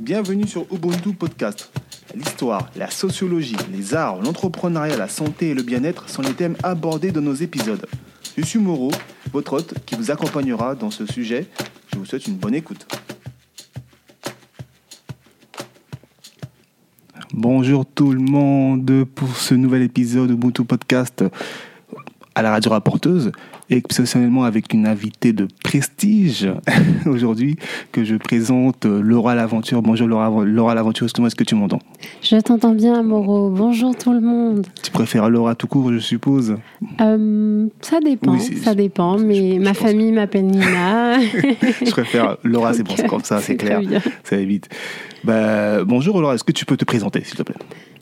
Bienvenue sur Ubuntu Podcast. L'histoire, la sociologie, les arts, l'entrepreneuriat, la santé et le bien-être sont les thèmes abordés dans nos épisodes. Je suis Moreau, votre hôte qui vous accompagnera dans ce sujet. Je vous souhaite une bonne écoute. Bonjour tout le monde pour ce nouvel épisode Ubuntu Podcast à la radio rapporteuse exceptionnellement avec une invitée de prestige aujourd'hui que je présente euh, Laura L'Aventure. Bonjour Laura, Laura L'Aventure, est-ce que tu m'entends? Je t'entends bien Moreau, bonjour tout le monde. Tu préfères Laura tout court je suppose? Euh, Ça dépend, ça dépend, mais ma famille m'appelle Nina. je préfère Laura, c'est comme ça, c'est clair, ça évite. Bah, bonjour Laura, est-ce que tu peux te présenter s'il te plaît?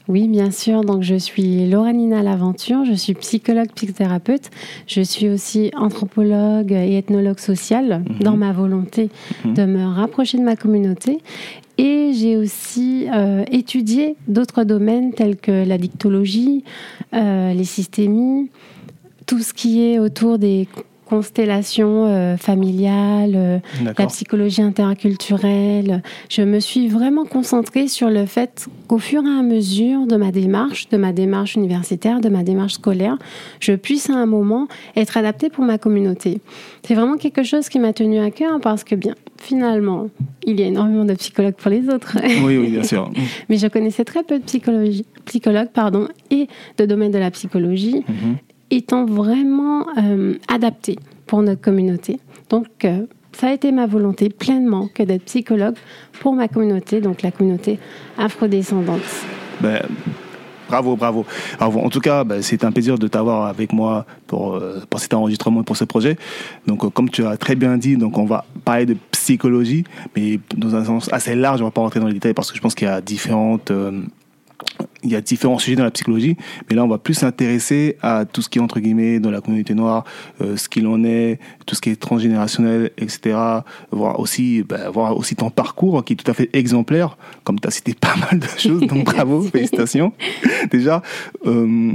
Oui, bien sûr. Donc, je suis Lauranina Laventure. Je suis psychologue, psychothérapeute. Je suis aussi anthropologue et ethnologue social mhm. dans ma volonté mhm. de me rapprocher de ma communauté. Et j'ai aussi euh, étudié d'autres domaines tels que la dictologie, euh, les systémies, tout ce qui est autour des constellation euh, familiale, euh, la psychologie interculturelle. Je me suis vraiment concentrée sur le fait qu'au fur et à mesure de ma démarche, de ma démarche universitaire, de ma démarche scolaire, je puisse à un moment être adaptée pour ma communauté. C'est vraiment quelque chose qui m'a tenu à cœur parce que bien, finalement, il y a énormément de psychologues pour les autres. Oui, oui, bien sûr. Mais je connaissais très peu de psychologues pardon, et de domaine de la psychologie. Mhm étant vraiment euh, adapté pour notre communauté. Donc, euh, ça a été ma volonté pleinement que d'être psychologue pour ma communauté, donc la communauté afrodescendante. Ben, bravo, bravo. en tout cas, ben, c'est un plaisir de t'avoir avec moi pour, euh, pour cet enregistrement et pour ce projet. Donc, comme tu as très bien dit, donc on va parler de psychologie, mais dans un sens assez large. On va pas rentrer dans les détails parce que je pense qu'il y a différentes il y a différents sujets dans la psychologie, mais là on va plus s'intéresser à tout ce qui est entre guillemets dans la communauté noire, euh, ce qu'il en est, tout ce qui est transgénérationnel, etc. Voir aussi, ben, voir aussi ton parcours qui est tout à fait exemplaire, comme tu as cité pas mal de choses, donc bravo, félicitations. Déjà, euh,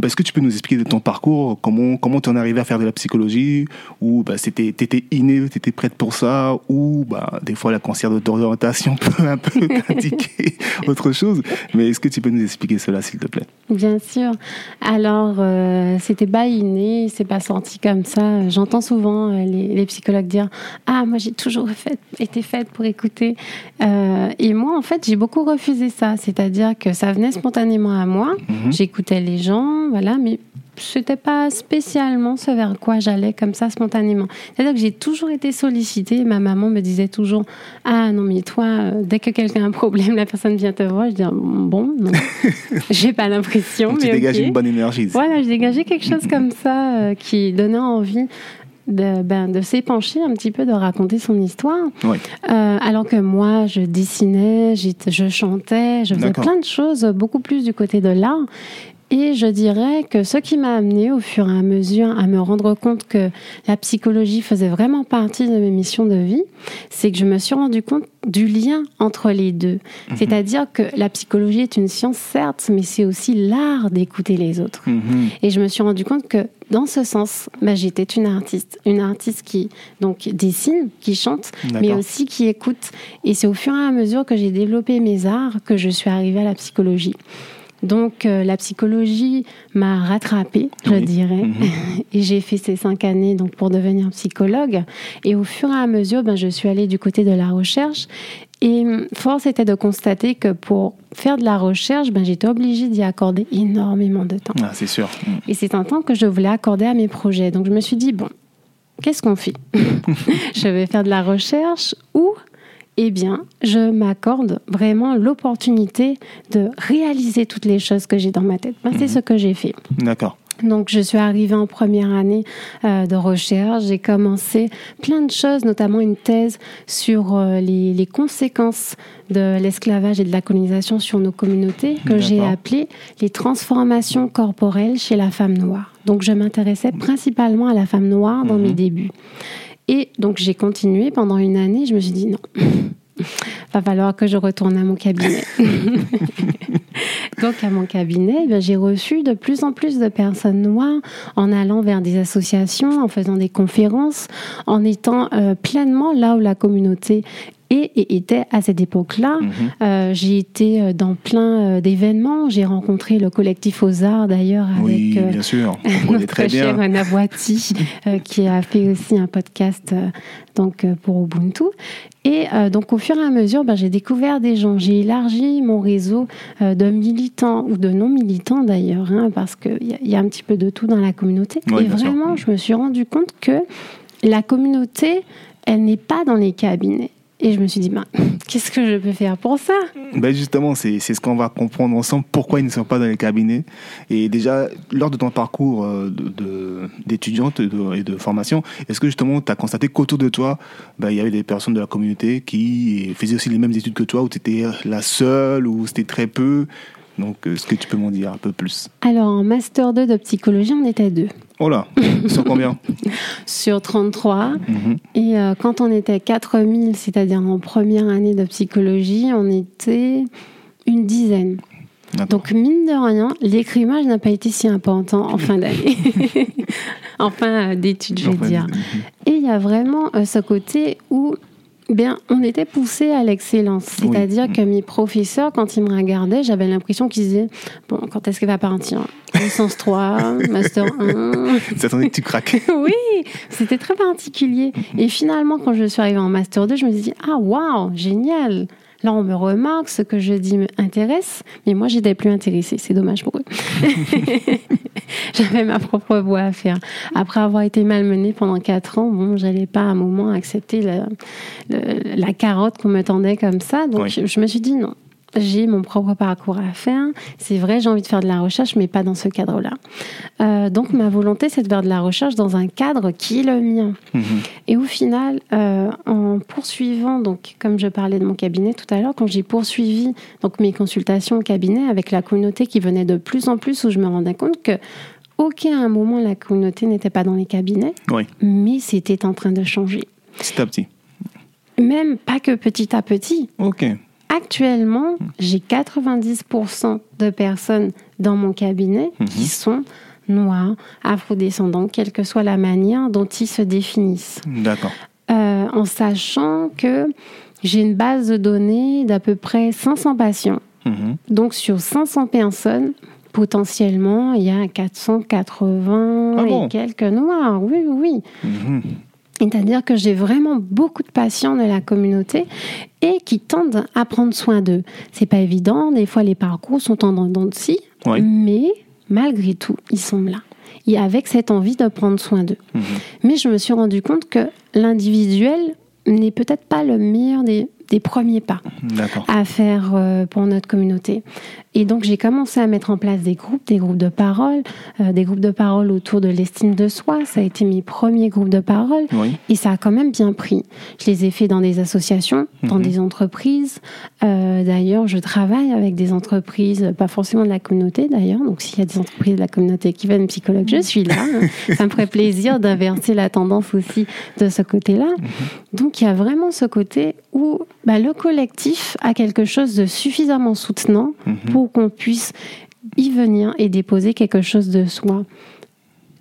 bah, est-ce que tu peux nous expliquer de ton parcours, comment comment tu en es arrivé à faire de la psychologie, ou bah, c'était t'étais inné, t'étais prête pour ça, ou bah des fois la cancer d'orientation peut un peu indiquer autre chose. Mais est-ce que tu peux nous expliquer cela, s'il te plaît? Bien sûr. Alors euh, c'était pas inné, c'est pas senti comme ça. J'entends souvent euh, les, psychologues dire ah moi j'ai toujours fait, été faite pour écouter. Euh, et moi en fait j'ai beaucoup refusé ça, c'est-à-dire que ça venait spontanément à moi. Mhm. J'écoutais les gens voilà, mais c'était pas spécialement ce vers quoi j'allais comme ça spontanément. C'est-à-dire que j'ai toujours été sollicitée. Ma maman me disait toujours Ah non, mais toi, euh, dès que quelqu'un a un problème, la personne vient te voir. Je dis Bon, non, j'ai pas l'impression. mais tu dégages une bonne énergie. Voilà, je dégageais quelque chose comme ça euh, qui donnait envie de, ben, de s'épancher un petit peu, de raconter son histoire. Euh, alors que moi, je dessinais, je chantais, je faisais plein de choses, beaucoup plus du côté de l'art. Et je dirais que ce qui m'a amené au fur et à mesure à me rendre compte que la psychologie faisait vraiment partie de mes missions de vie, c'est que je me suis rendu compte du lien entre les deux. Mhm. C'est-à-dire que la psychologie est une science, certes, mais c'est aussi l'art d'écouter les autres. Mhm. Et je me suis rendu compte que dans ce sens, bah, j'étais une artiste, une artiste qui donc dessine, qui chante, mais aussi qui écoute. Et c'est au fur et à mesure que j'ai développé mes arts que je suis arrivée à la psychologie. Donc euh, la psychologie m'a rattrapée, je dirais, mhm. et j'ai fait ces cinq années donc pour devenir psychologue. Et au fur et à mesure, ben, je suis allée du côté de la recherche. Et hum, force était de constater que pour faire de la recherche, ben, j'étais obligée d'y accorder énormément de temps. Ah, c'est sûr. Et c'est un temps que je voulais accorder à mes projets. Donc je me suis dit, bon, qu'est-ce qu'on fait? Je vais faire de la recherche ou eh bien, je m'accorde vraiment l'opportunité de réaliser toutes les choses que j'ai dans ma tête. Ben, c'est mhm. ce que j'ai fait. D'accord. Donc, je suis arrivée en première année euh, de recherche. J'ai commencé plein de choses, notamment une thèse sur euh, les, conséquences de l'esclavage et de la colonisation sur nos communautés, que j'ai appelée les transformations corporelles chez la femme noire. Donc, je m'intéressais principalement à la femme noire dans mes mhm. débuts. Et donc j'ai continué pendant une année. Je me suis dit non, va falloir que je retourne à mon cabinet. donc à mon cabinet, ben, j'ai reçu de plus en plus de personnes noires en allant vers des associations, en faisant des conférences, en étant euh, pleinement là où la communauté et, était à cette époque-là. Mhm. Euh, j'ai été dans plein d'événements. J'ai rencontré le collectif aux arts d'ailleurs avec oui, bien sûr. notre très cher Navoati qui a fait aussi un podcast donc pour Ubuntu. Et donc au fur et à mesure, ben, j'ai découvert des gens. J'ai élargi mon réseau de militants ou de non militants d'ailleurs, hein, parce qu'il y, y, a un petit peu de tout dans la communauté. et vraiment, je me suis rendu compte que la communauté, elle n'est pas dans les cabinets. Et je me suis dit, ben, qu'est-ce que je peux faire pour ça? Ben Justement, c'est ce qu'on va comprendre ensemble, pourquoi ils ne sont pas dans les cabinets. Et déjà, lors de ton parcours euh, d'étudiante et de formation, est-ce que justement, tu as constaté qu'autour de toi, ben, il y avait des personnes de la communauté qui faisaient aussi les mêmes études que toi, où tu étais la seule, ou c'était très peu? Donc, est-ce que tu peux m'en dire un peu plus? Alors, en Master 2 de psychologie, on était deux. Oh là Sur combien? Sur 33. Mhm. Et euh, quand on était 4000, c'est-à-dire en première année de psychologie, on était une dizaine. Donc, mine de rien, l'écrimage n'a pas été si important en fin d'année. en fin d'études, je veux dire. Et il y a vraiment euh, ce côté où Bien, on était poussé à l'excellence. C'est-à-dire que mes professeurs, quand ils me regardaient, j'avais l'impression qu'ils disaient Bon, quand est-ce qu'elle va partir? Licence 3, Master 1. S'attendait que tu craques. oui, c'était très particulier. Et finalement, quand je suis arrivée en Master 2, je me suis dit Ah, waouh, génial Là, on me remarque, ce que je dis m'intéresse, mais moi, j'étais plus intéressée. C'est dommage pour eux. J'avais ma propre voie à faire. Après avoir été malmenée pendant quatre ans, bon, j'allais pas à un moment accepter la, la carotte qu'on me tendait comme ça. Donc, je me suis dit non, j'ai mon propre parcours à faire. C'est vrai, j'ai envie de faire de la recherche, mais pas dans ce cadre-là. Euh, donc, ma volonté, c'est de faire de la recherche dans un cadre qui est le mien. Mhm. Et au final, euh, en poursuivant, donc, comme je parlais de mon cabinet tout à l'heure, quand j'ai poursuivi donc, mes consultations au cabinet avec la communauté qui venait de plus en plus, où je me rendais compte que Ok, à un moment, la communauté n'était pas dans les cabinets, mais c'était en train de changer. Petit à petit. Même pas que petit à petit. Ok. Actuellement, j'ai 90% de personnes dans mon cabinet qui mhm. sont noirs, afrodescendants, quelle que soit la manière dont ils se définissent. D'accord. Euh, en sachant que j'ai une base de données d'à peu près 500 patients. Mhm. Donc sur 500 personnes, potentiellement, il y a 480 ah et quelques noirs. Oui, oui. C'est-à-dire que j'ai vraiment beaucoup de patients de la communauté et qui tendent à prendre soin d'eux. C'est pas évident, des fois les parcours sont en dents de scie, mais malgré tout, ils sont là. Et avec cette envie de prendre soin d'eux. Mhm. Mais je me suis rendu compte que l'individuel n'est peut-être pas le meilleur des, des premiers pas à faire euh, pour notre communauté. Et donc j'ai commencé à mettre en place des groupes, des groupes de parole, euh, des groupes de parole autour de l'estime de soi. Ça a été mes premiers groupes de parole et ça a quand même bien pris. Je les ai faits dans des associations, dans mhm. des entreprises. Euh, d'ailleurs, je travaille avec des entreprises, pas forcément de la communauté d'ailleurs. Donc s'il y a des entreprises de la communauté qui veulent psychologue, je suis là. ça me ferait plaisir d'inverser la tendance aussi de ce côté-là. Mhm. Donc il y a vraiment ce côté où bah, le collectif a quelque chose de suffisamment soutenant mhm. pour qu'on puisse y venir et déposer quelque chose de soi.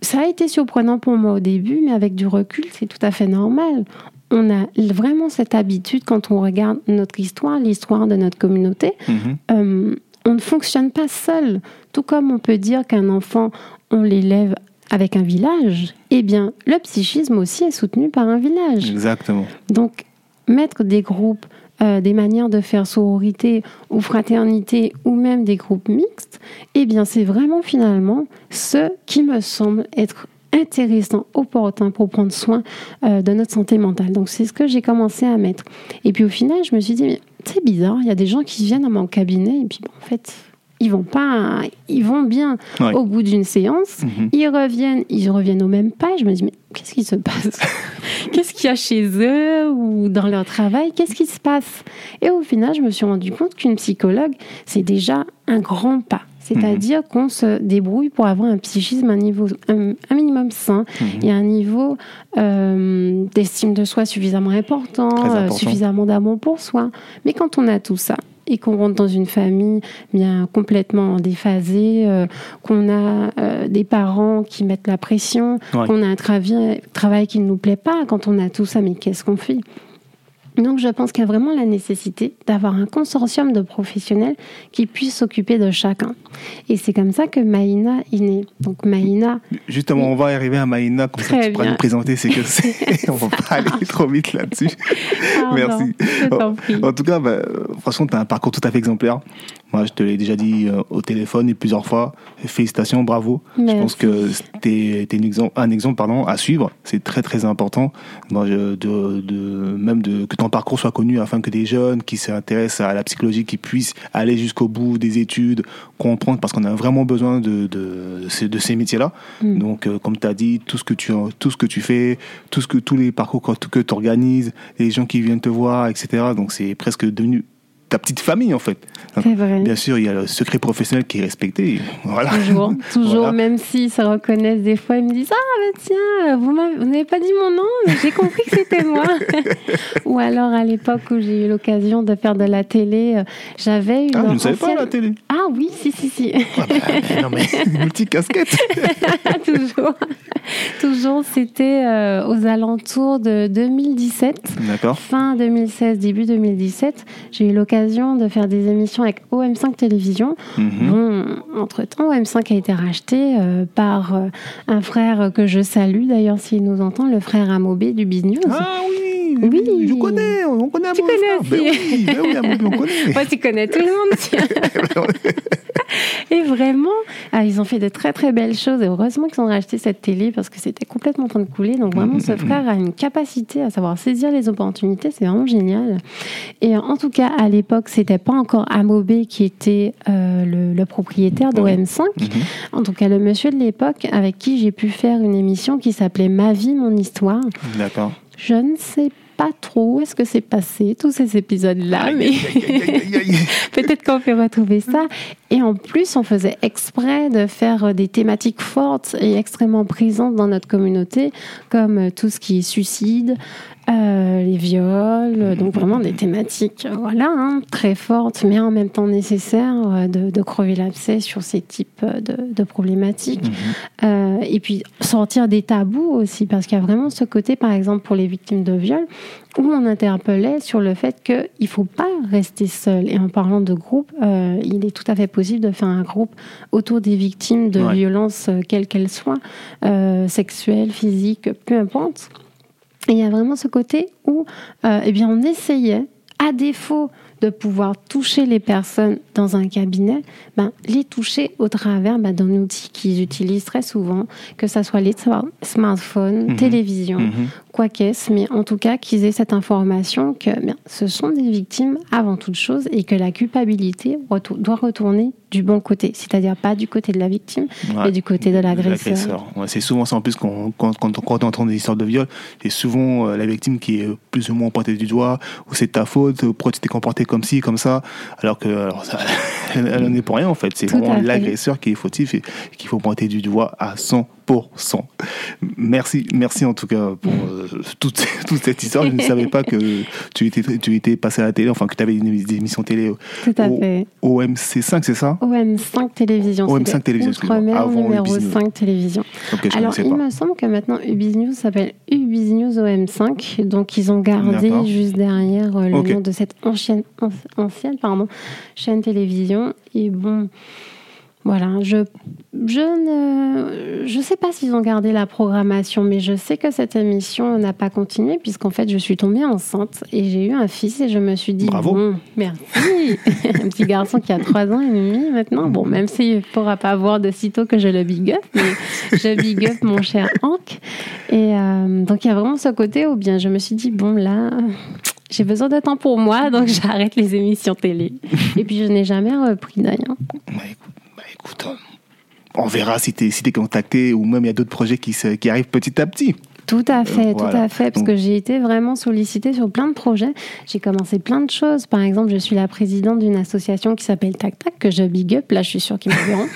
Ça a été surprenant pour moi au début, mais avec du recul, c'est tout à fait normal. On a vraiment cette habitude quand on regarde notre histoire, l'histoire de notre communauté. Mhm. Euh, on ne fonctionne pas seul. Tout comme on peut dire qu'un enfant, on l'élève avec un village, eh bien, le psychisme aussi est soutenu par un village. Exactement. Donc, mettre des groupes, euh, des manières de faire sororité ou fraternité ou même des groupes mixtes, eh bien c'est vraiment finalement ce qui me semble être intéressant, opportun pour prendre soin euh, de notre santé mentale. Donc c'est ce que j'ai commencé à mettre. Et puis au final, je me suis dit, c'est bizarre, il y a des gens qui viennent à mon cabinet et puis en fait, ils vont pas, ils vont bien au bout d'une séance, mhm. ils reviennent, ils reviennent au même pas. je me dis mais qu'est-ce qui se passe? Qu'est-ce qu'il y a chez eux ou dans leur travail? Qu'est-ce qui se passe? Et au final, je me suis rendu compte qu'une psychologue, c'est déjà un grand pas. C'est-à-dire mhm. qu'on se débrouille pour avoir un psychisme à un, niveau, un, minimum sain mhm. et un niveau euh, d'estime de soi suffisamment important, euh, suffisamment d'amour pour soi. Mais quand on a tout ça, et qu'on rentre dans une famille bien complètement déphasée, euh, qu'on a euh, des parents qui mettent la pression, qu'on a un travail, travail qui ne nous plaît pas, quand on a tout ça, mais qu'est-ce qu'on fait? Donc je pense qu'il y a vraiment la nécessité d'avoir un consortium de professionnels qui puissent s'occuper de chacun. Et c'est comme ça que Maïna est née. Donc Maïna... Justement, on va arriver à Maïna, comme ça tu pourras nous présenter ce que c'est. on va pas aller trop vite là-dessus. Merci. En, tout cas, bah, franchement, tu as un parcours tout à fait exemplaire. Moi, je te l'ai déjà dit euh, au téléphone et plusieurs fois. Félicitations, bravo. Je pense que tu es, un exemple pardon, à suivre. C'est très, très important. Moi, de, de, même de, que ton parcours soit connu afin que des jeunes qui s'intéressent à la psychologie, qui puissent aller jusqu'au bout des études, comprendre, parce qu'on a vraiment besoin de, ces métiers-là. Mm. Donc, euh, comme tu as dit, tout ce que tu, tout ce que tu fais, tout ce que, tous les parcours que tu organises, les gens qui viennent te voir, etc. Donc, c'est presque devenu ta petite famille en fait. vrai. Bien sûr, il y a le secret professionnel qui est respecté. Voilà. Toujours, toujours même s'ils se reconnaissent des fois, ils me disent Ah, ben tiens, vous n'avez pas dit mon nom, mais j'ai compris que c'était moi. Ou alors à l'époque où j'ai eu l'occasion de faire de la télé, euh, j'avais une. Ah, vous ne savez pas la télé? Ah oui, si, si, si. Ah, ben, non, mais multi-casquette. toujours. Toujours, c'était euh, aux alentours de 2017. D'accord. Fin 2016, début 2017. J'ai eu l'occasion de faire des émissions avec OM5 Télévision. Mhm. Bon, entre-temps, OM5 a été racheté euh, par euh, un frère que je salue, d'ailleurs, s'il nous entend, le frère Amobé du Business. Ah oui, oui, je connais, on connaît Tu connais aussi. Ben oui, ben oui on connaît. Moi, tu connais tout le monde. et vraiment, ah, ils ont fait de très très belles choses. Et heureusement qu'ils ont racheté cette télé parce que c'était complètement en train de couler. Donc vraiment, ce frère a une capacité à savoir saisir les opportunités. C'est vraiment génial. Et en tout cas, à l'époque, c'était pas encore Amobé qui était euh, le, propriétaire d'OM5. Mhm. En tout cas, le monsieur de l'époque avec qui j'ai pu faire une émission qui s'appelait Ma vie, mon histoire. D'accord. Je ne sais pas trop où est-ce que c'est passé, tous ces épisodes-là, mais peut-être qu'on peut retrouver ça. Et en plus, on faisait exprès de faire des thématiques fortes et extrêmement présentes dans notre communauté, comme tout ce qui est suicide, euh, les viols, donc vraiment des thématiques voilà, hein, très fortes, mais en même temps nécessaires euh, de, de crever l'abcès sur ces types de, de problématiques. Mhm. Euh, et puis sortir des tabous aussi, parce qu'il y a vraiment ce côté, par exemple, pour les victimes de viol, où on interpellait sur le fait qu'il ne faut pas rester seul. Et en parlant de groupe, euh, il est tout à fait possible de faire un groupe autour des victimes de violences, quelles qu'elles soient, euh, sexuelles, physiques, peu importe. Et il y a vraiment ce côté où euh, eh bien, on essayait, à défaut de pouvoir toucher les personnes dans un cabinet, ben, les toucher au travers ben, d'un outil qu'ils utilisent très souvent, que ce soit les smartphones, mhm. télévision, mhm. quoi qu'est-ce, mais en tout cas qu'ils aient cette information que bien, ce sont des victimes avant toute chose et que la culpabilité doit retourner du bon côté, c'est-à-dire pas du côté de la victime, mais du côté de l'agresseur. c'est souvent ça en plus quand, quand, quand, on entend des histoires de viol, c'est souvent euh, la victime qui est plus ou moins pointée du doigt, ou c'est ta faute, pourquoi tu t'es comporté comme ci, comme ça, alors que alors ça, elle n'en est pour rien en fait, c'est vraiment l'agresseur qui est fautif et qu'il faut pointer du doigt à 100 Merci, merci en tout cas pour euh, toute, toute, cette histoire. Je ne savais pas que tu étais, tu étais passé à la télé, enfin que tu avais une, émission télé Tout à fait. OMC5, c'est ça? OM5 Télévision. OM5 Télévision, excusez-moi. numéro 5 Télévision. Alors, il me semble que maintenant Ubiz News s'appelle Ubiz News OM5. Donc, ils ont gardé juste derrière euh, le nom de cette ancienne, ancienne pardon, chaîne télévision. Et bon. Voilà, je, je ne je sais pas s'ils ont gardé la programmation, mais je sais que cette émission n'a pas continué puisqu'en fait je suis tombée enceinte et j'ai eu un fils et je me suis dit Bravo. bon merci. Un petit garçon qui a trois ans et demi maintenant. Bon même s'il ne pourra pas voir de sitôt que je le big up mais je big up mon cher Hank. Et euh, donc il y a vraiment ce côté où bien je me suis dit bon là j'ai besoin de temps pour moi donc j'arrête les émissions télé. Et puis je n'ai jamais repris d'ailleurs. Écoute, on verra si tu es, si es contacté ou même il y a d'autres projets qui, qui arrivent petit à petit. Tout à euh, fait, tout à fait, parce que j'ai été vraiment sollicitée sur plein de projets. J'ai commencé plein de choses. Par exemple, je suis la présidente d'une association qui s'appelle Tac Tac, que je big up. Là, je suis sûre qu'ils me verront.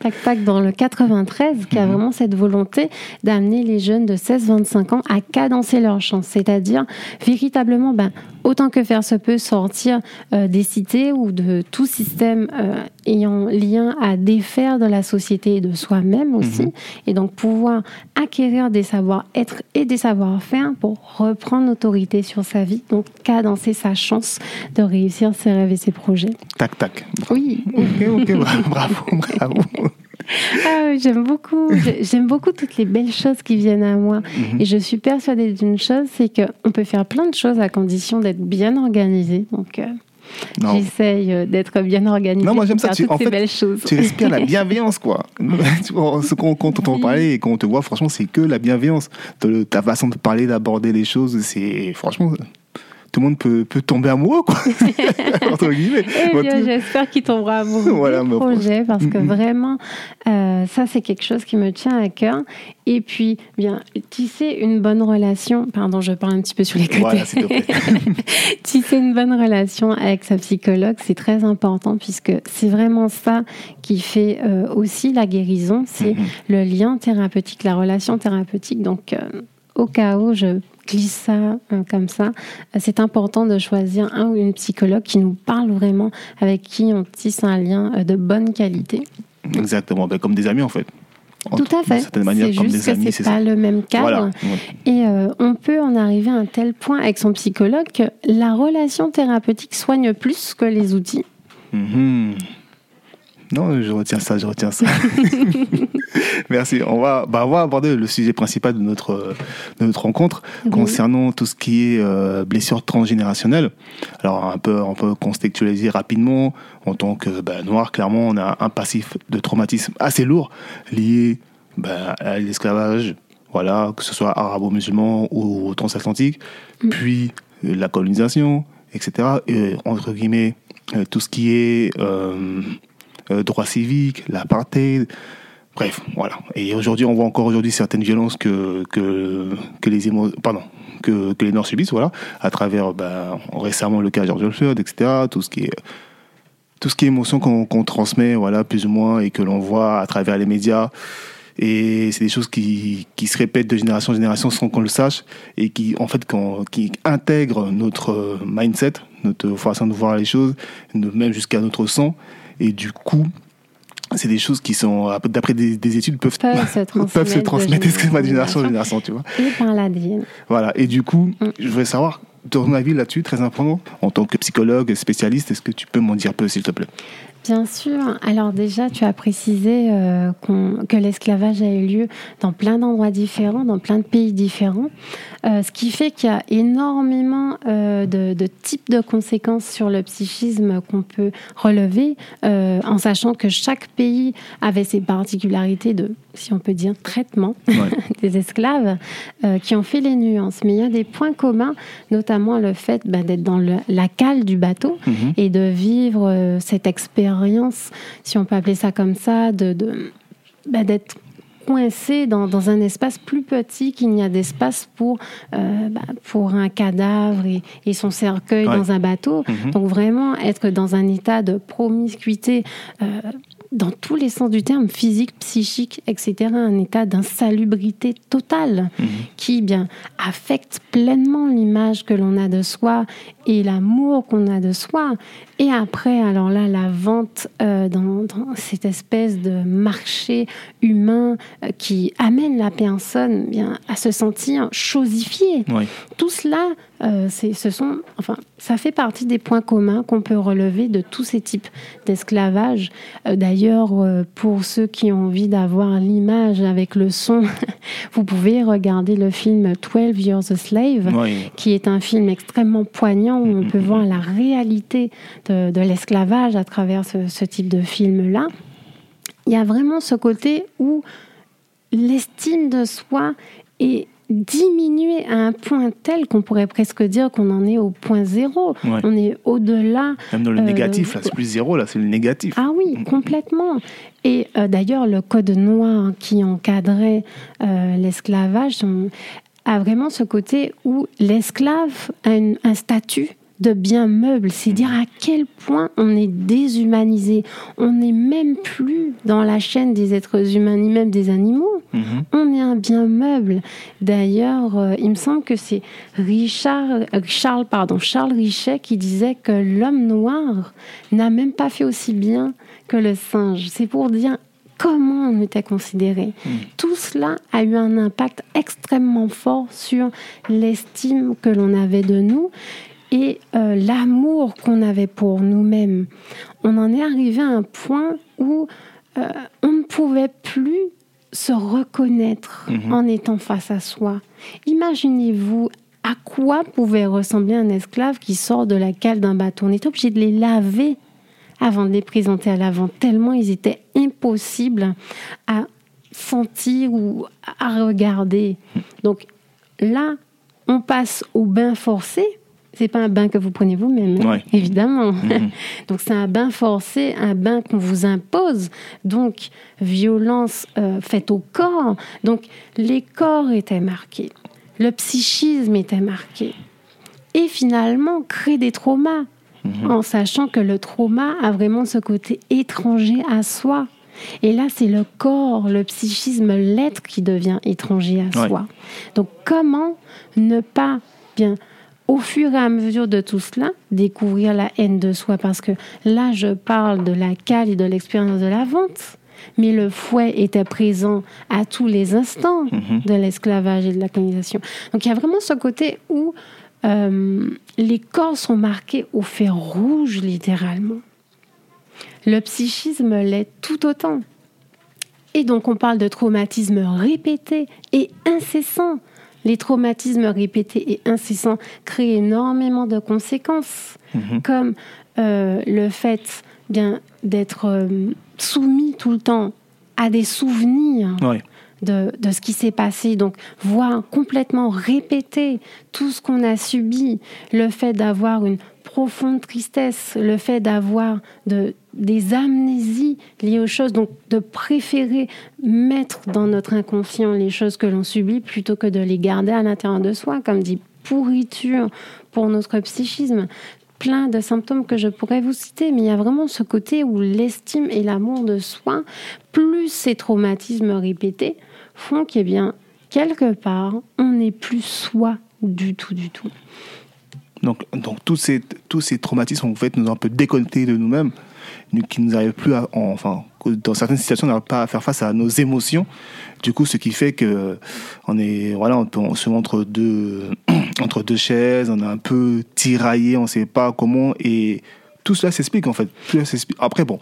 Tac Tac dans le 93, qui a mhm. vraiment cette volonté d'amener les jeunes de 16-25 ans à cadencer leur chance, c'est-à-dire véritablement ben, autant que faire se peut sortir euh, des cités ou de tout système euh, ayant lien à défaire de la société et de soi-même aussi, mhm. et donc pouvoir acquérir des savoir-être et des savoir-faire pour reprendre autorité sur sa vie, donc cadencer sa chance de réussir ses rêves et ses projets. Tac, tac. Oui. Ok, ok, bravo, bravo. Ah, j'aime beaucoup, j'aime beaucoup toutes les belles choses qui viennent à moi. Mhm. Et je suis persuadée d'une chose, c'est qu'on peut faire plein de choses à condition d'être bien organisé. Donc, euh, j'essaye euh, d'être bien organisé. Non, moi j'aime ça. Tu, en fait, belles choses. tu respires la bienveillance, quoi. Ce qu'on entend parler et qu'on te voit, franchement, c'est que la bienveillance. Ta façon de parler, d'aborder les choses, c'est franchement tout le monde peut, peut tomber amoureux, quoi. Entre guillemets. Eh bien, j'espère qu'il tombera amoureux voilà, du projet, parce que vraiment, euh, ça, c'est quelque chose qui me tient à cœur. Et puis, bien, tisser une bonne relation, pardon, je parle un petit peu sur les côtés. Voilà, tisser une bonne relation avec sa psychologue, c'est très important, puisque c'est vraiment ça qui fait euh, aussi la guérison, c'est mm-hmm. le lien thérapeutique, la relation thérapeutique. Donc, euh, au cas où je glisse ça euh, comme ça, euh, c'est important de choisir un ou une psychologue qui nous parle vraiment, avec qui on tisse un lien euh, de bonne qualité. Exactement, ben, comme des amis en fait. Tout à fait. C'est juste que c'est pas le même cadre. Et on peut en arriver à un tel point avec son psychologue que la relation thérapeutique soigne plus que les outils. Mm-hmm. Non, je retiens ça, je retiens ça. Merci. On va, bah, on va aborder le sujet principal de notre, de notre rencontre concernant tout ce qui est euh, blessure transgénérationnelle. Alors, un peu, on peut contextualiser rapidement. En tant que bah, noir, clairement, on a un passif de traumatisme assez lourd lié bah, à l'esclavage, voilà, que ce soit arabo-musulman ou transatlantique, mm. puis euh, la colonisation, etc. Et, entre guillemets, euh, tout ce qui est euh, droits civiques, l'apartheid. Bref, voilà. Et aujourd'hui, on voit encore aujourd'hui certaines violences que, que, que les pardon, que, les Noirs subissent, voilà, à travers ben, récemment le cas George Floyd, etc. Tout ce qui est tout ce qui est émotion qu'on transmet, voilà, plus ou moins, et que l'on voit à travers les médias. Et c'est des choses qui, qui, se répètent de génération en génération sans qu'on le sache, et qui, en fait, qui intègrent notre mindset, notre façon de voir les choses, même jusqu'à notre sang. Et du coup, c'est des choses qui sont, d'après des, études, peuvent, peuvent se transmettre, peuvent se transmettre de génération en génération, tu vois. Et par l'ADN. Voilà. Et du coup, mm. je voudrais savoir ton avis là-dessus, très important. En tant que psychologue, spécialiste, est-ce que tu peux m'en dire peu, s'il te plaît? Bien sûr. Alors déjà, tu as précisé euh, que l'esclavage a eu lieu dans plein d'endroits différents, dans plein de pays différents, euh, ce qui fait qu'il y a énormément euh, de, de, types de conséquences sur le psychisme qu'on peut relever, en sachant que chaque pays avait ses particularités de, si on peut dire, traitement des esclaves, qui ont fait les nuances. Mais il y a des points communs, notamment le fait ben, d'être dans la cale du bateau mm-hmm. et de vivre cette expérience si on peut appeler ça comme ça, de, bah, d'être coincé dans, un espace plus petit qu'il n'y a d'espace pour, euh, bah, pour un cadavre et, son cercueil dans un bateau. Mm-hmm. Donc vraiment être dans un état de promiscuité euh, dans tous les sens du terme, physique, psychique, etc., un état d'insalubrité totale mhm. qui bien affecte pleinement l'image que l'on a de soi et l'amour qu'on a de soi. Et après, alors là, la vente euh, dans, cette espèce de marché humain euh, qui amène la personne bien à se sentir chosifiée. Tout cela euh, ce sont, enfin, ça fait partie des points communs qu'on peut relever de tous ces types d'esclavage. Euh, d'ailleurs, euh, pour ceux qui ont envie d'avoir l'image avec le son, vous pouvez regarder le film 12 Years a Slave, qui est un film extrêmement poignant où on peut mm-hmm. voir la réalité de, l'esclavage à travers ce, ce type de film-là. Il y a vraiment ce côté où l'estime de soi est diminuer à un point tel qu'on pourrait presque dire qu'on en est au point zéro. On est au-delà. Même dans le négatif, là, c'est plus zéro, là, c'est le négatif. Ah oui, complètement. Et euh, d'ailleurs, le code noir qui encadrait euh, l'esclavage a vraiment ce côté où l'esclave a un statut de biens meubles. C'est dire à quel point on est déshumanisé. On n'est même plus dans la chaîne des êtres humains, ni même des animaux. Mhm. On est un bien meuble. D'ailleurs, euh, il me semble que c'est Richard, euh, Charles, pardon, Charles Richet qui disait que l'homme noir n'a même pas fait aussi bien que le singe. C'est pour dire comment on était considéré. Hmm. Tout cela a eu un impact extrêmement fort sur l'estime que l'on avait de nous et euh, l'amour qu'on avait pour nous-mêmes. On en est arrivé à un point où euh, on ne pouvait plus se reconnaître hmm. en étant face à soi. Imaginez-vous à quoi pouvait ressembler un esclave qui sort de la cale d'un bateau. On est obligé de les laver avant de les présenter à l'avant, tellement ils étaient impossibles à sentir ou à regarder. Donc là, on passe au bain forcé. C'est pas un bain que vous prenez vous-même, évidemment. Mhm. Donc c'est un bain forcé, un bain qu'on vous impose. Donc violence euh, faite au corps. Donc les corps étaient marqués, le psychisme était marqué. Et finalement, créer des traumas. Mhm. en sachant que le trauma a vraiment ce côté étranger à soi. Et là, c'est le corps, le psychisme, l'être qui devient étranger à soi. Donc, comment ne pas, bien, au fur et à mesure de tout cela, découvrir la haine de soi Parce que là, je parle de la cale et de l'expérience de la vente. Mais le fouet était présent à tous les instants mhm. de l'esclavage et de la colonisation. Donc il y a vraiment ce côté où euh, les corps sont marqués au fer rouge, littéralement. Le psychisme l'est tout autant. Et donc on parle de traumatisme répété et incessant. Les traumatismes répétés et incessants créent énormément de conséquences, mhm. comme euh, le fait bien d'être euh, soumis tout le temps à des souvenirs de, ce qui s'est passé. Donc, voir complètement répéter tout ce qu'on a subi, le fait d'avoir une profonde tristesse, le fait d'avoir de, des amnésies liées aux choses, donc de préférer mettre dans notre inconscient les choses que l'on subit plutôt que de les garder à l'intérieur de soi, comme dit pourriture pour notre psychisme plein de symptômes que je pourrais vous citer, mais il y a vraiment ce côté où l'estime et l'amour de soi, plus ces traumatismes répétés, font qu'est bien, quelque part, on n'est plus soi du tout, du tout. Donc, donc tous, ces, tous ces traumatismes, en fait, nous ont un peu déconnectés de nous-mêmes, qui nous arrivent plus à, enfin, dans certaines situations, on n'arrive pas à faire face à nos émotions. Du coup, ce qui fait que on est, voilà, on, se met entre deux, entre deux chaises, on est un peu tiraillé, on ne sait pas comment, et tout cela s'explique, en fait. Après, bon,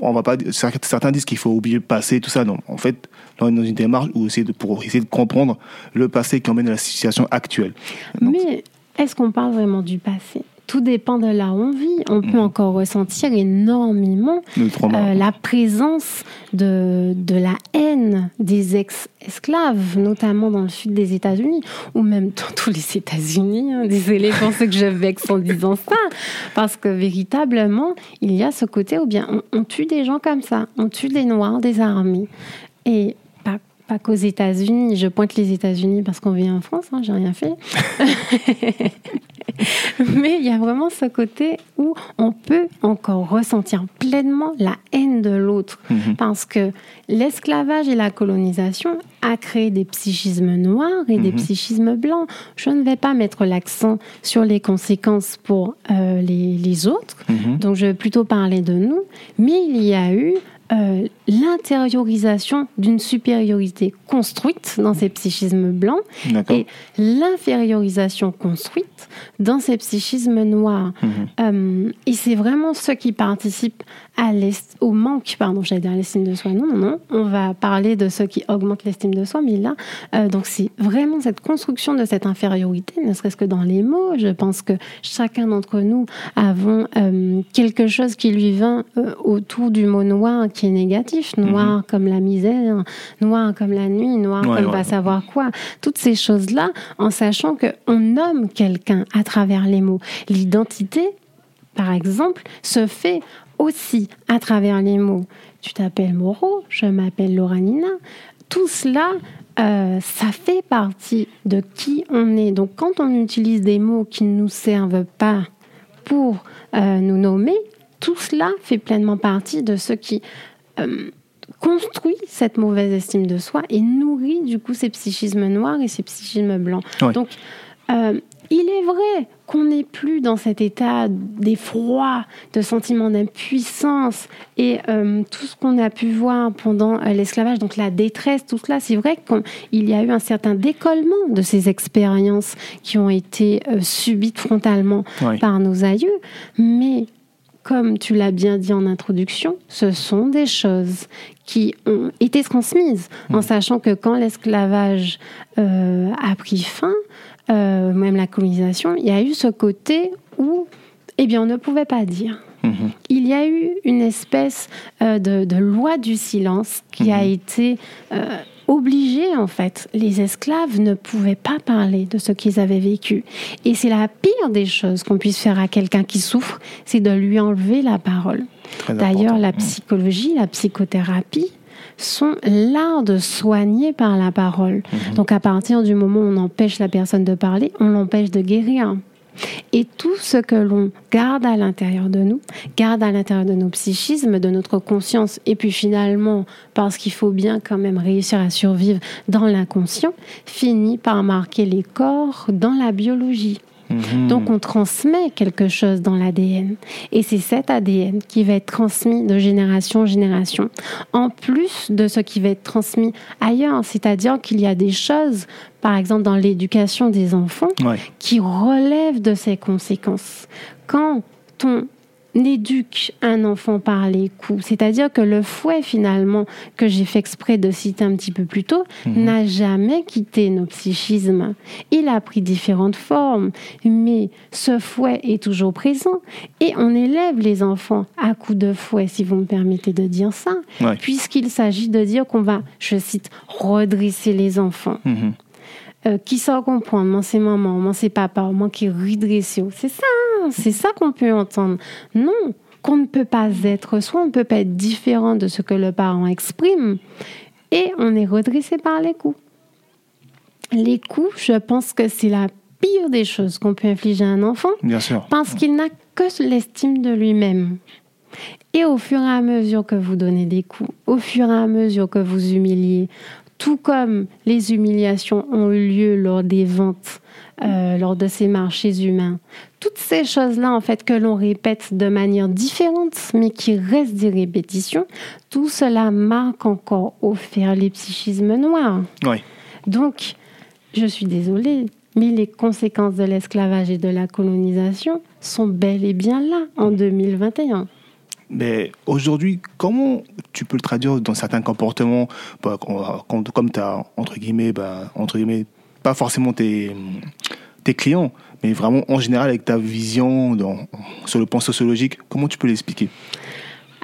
on va pas certains disent qu'il faut oublier le passé tout ça non en fait on est dans une démarche où essayer de pour essayer de comprendre le passé qui emmène à la situation actuelle mais est-ce qu'on parle vraiment du passé? Tout dépend de là où on vit. On peut mm. encore ressentir énormément euh, la présence de, de la haine des ex-esclaves, notamment dans le sud des États-Unis, ou même dans tous les États-Unis. Hein. Désolée pour ceux que je vexe en disant ça, parce que véritablement, il y a ce côté où bien on, tue des gens comme ça, on tue des Noirs, des armées. Et pas qu'aux États-Unis. Je pointe les États-Unis parce qu'on vit en France, hein, j'ai rien fait. Mais il y a vraiment ce côté où on peut encore ressentir pleinement la haine de l'autre. Mhm. Parce que l'esclavage et la colonisation a créé des psychismes noirs et des mhm. psychismes blancs. Je ne vais pas mettre l'accent sur les conséquences pour euh, les, autres. Mhm. Donc je vais plutôt parler de nous. Mais il y a eu euh, l'intériorisation d'une supériorité construite dans ces psychismes blancs et l'infériorisation construite dans ces psychismes noirs. Mhm. Euh, et c'est vraiment ce qui participe à au manque, pardon, j'allais dire l'estime de soi. Non, non, non. On va parler de ce qui augmente l'estime de soi, mais là, euh, donc c'est vraiment cette construction de cette infériorité, ne serait-ce que dans les mots. Je pense que chacun d'entre nous avons euh, quelque chose qui lui vient euh, autour du mot noir qui est négatif. Noir mhm. comme la misère, noir comme la nuit, noir comme va savoir quoi. Toutes ces choses-là, en sachant qu'on nomme quelqu'un à travers les mots. L'identité, par exemple, se fait aussi à travers les mots. Tu t'appelles Moreau, je m'appelle Lauranina. Tout cela, euh, ça fait partie de qui on est. Donc quand on utilise des mots qui ne nous servent pas pour euh, nous nommer, tout cela fait pleinement partie de ce qui euh, construit cette mauvaise estime de soi et nourrit du coup ces psychismes noirs et ces psychismes blancs. Donc, euh, il est vrai qu'on n'est plus dans cet état d'effroi, de sentiment d'impuissance et euh, tout ce qu'on a pu voir pendant euh, l'esclavage, donc la détresse, tout cela, c'est vrai qu'il y a eu un certain décollement de ces expériences qui ont été subites frontalement par nos aïeux, mais comme tu l'as bien dit en introduction, ce sont des choses qui ont été transmises, en mmh. sachant que quand l'esclavage euh, a pris fin, euh, même la colonisation, il y a eu ce côté où, eh bien, on ne pouvait pas dire. Mmh. Il y a eu une espèce euh, de, loi du silence qui a mmh. été obligés, en fait. Les esclaves ne pouvaient pas parler de ce qu'ils avaient vécu. Et c'est la pire des choses qu'on puisse faire à quelqu'un qui souffre, c'est de lui enlever la parole. D'ailleurs, la psychologie, la psychothérapie, sont l'art de soigner par la parole. Mhm. Donc à partir du moment où on empêche la personne de parler, on l'empêche de guérir. Et tout ce que l'on garde à l'intérieur de nous, garde à l'intérieur de nos psychismes, de notre conscience, et puis finalement, parce qu'il faut bien quand même réussir à survivre dans l'inconscient, finit par marquer les corps dans la biologie. Mhm. Donc on transmet quelque chose dans l'ADN. Et c'est cet ADN qui va être transmis de génération en génération, en plus de ce qui va être transmis ailleurs. C'est-à-dire qu'il y a des choses, par exemple dans l'éducation des enfants, qui relèvent de ces conséquences. Quand on n'éduque un enfant par les coups. C'est-à-dire que le fouet, finalement, que j'ai fait exprès de citer un petit peu plus tôt, mhm. n'a jamais quitté nos psychismes. Il a pris différentes formes, mais ce fouet est toujours présent. Et on élève les enfants à coups de fouet, si vous me permettez de dire ça, puisqu'il s'agit de dire qu'on va, je cite, redresser les enfants. Mhm. Euh, qui sort comprendre, moi c'est maman, moi c'est papa, moi qui redresse. C'est ça, hein, c'est ça qu'on peut entendre. Non, qu'on ne peut pas être soi, on ne peut pas être différent de ce que le parent exprime. Et on est redressé par les coups. Les coups, je pense que c'est la pire des choses qu'on peut infliger à un enfant. Bien sûr. Parce qu'il n'a que l'estime de lui-même. Et au fur et à mesure que vous donnez des coups, au fur et à mesure que vous humiliez, tout comme les humiliations ont eu lieu lors des ventes, euh, lors de ces marchés humains. Toutes ces choses-là, en fait, que l'on répète de manière différente, mais qui restent des répétitions, tout cela marque encore au fer les psychismes noirs. Oui. Donc, je suis désolée, mais les conséquences de l'esclavage et de la colonisation sont bel et bien là en 2021. Mais aujourd'hui, comment tu peux le traduire dans certains comportements, bah, comme tu as, entre guillemets, bah, entre guillemets, pas forcément tes, clients, mais vraiment en général avec ta vision sur le plan sociologique, comment tu peux l'expliquer?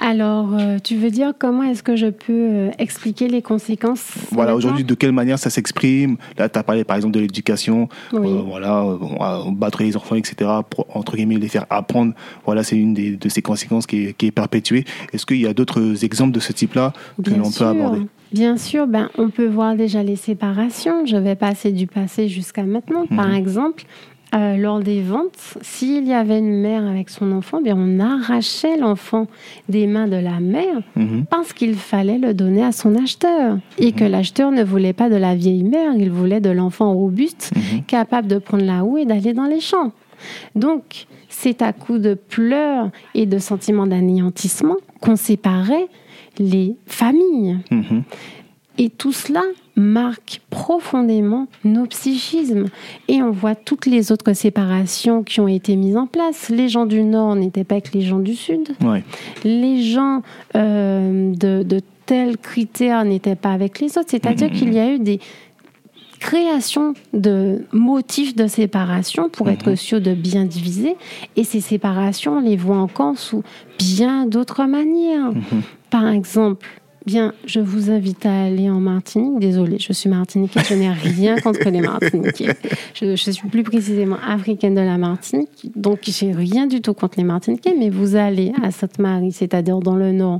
Alors, euh, tu veux dire comment est-ce que je peux euh, expliquer les conséquences Voilà, aujourd'hui, de quelle manière ça s'exprime? Là, tu as parlé par exemple de l'éducation, euh, voilà, battre les enfants, etc., pour, entre guillemets, les faire apprendre. Voilà, c'est une de ces conséquences qui est, qui est perpétuée. Est-ce qu'il y a d'autres exemples de ce type-là que l'on peut aborder? Bien sûr, ben, on peut voir déjà les séparations. Je vais passer du passé jusqu'à maintenant. Par mhm. exemple, euh, lors des ventes, s'il y avait une mère avec son enfant, bien on arrachait l'enfant des mains de la mère mhm. parce qu'il fallait le donner à son acheteur et que mhm. l'acheteur ne voulait pas de la vieille mère, il voulait de l'enfant robuste, mhm. capable de prendre la houe et d'aller dans les champs. Donc, c'est à coup de pleurs et de sentiments d'anéantissement qu'on séparait les familles. Et tout cela marque profondément nos psychismes. Et on voit toutes les autres séparations qui ont été mises en place. Les gens du Nord n'étaient pas avec les gens du Sud. Les gens euh, de, tels critères n'étaient pas avec les autres. C'est-à-dire qu'il y a eu des créations de motifs de séparation pour être mm-hmm. sûr de bien diviser. Et ces séparations, on les voit encore sous bien d'autres manières. Mm-hmm. Par exemple, Bien, je vous invite à aller en Martinique. Désolée, je suis martiniquaise, je n'ai rien contre les Martiniquais. Je, suis plus précisément africaine de la Martinique, donc j'ai rien du tout contre les Martiniquais, mais vous allez à Sainte-Marie, c'est-à-dire dans le nord,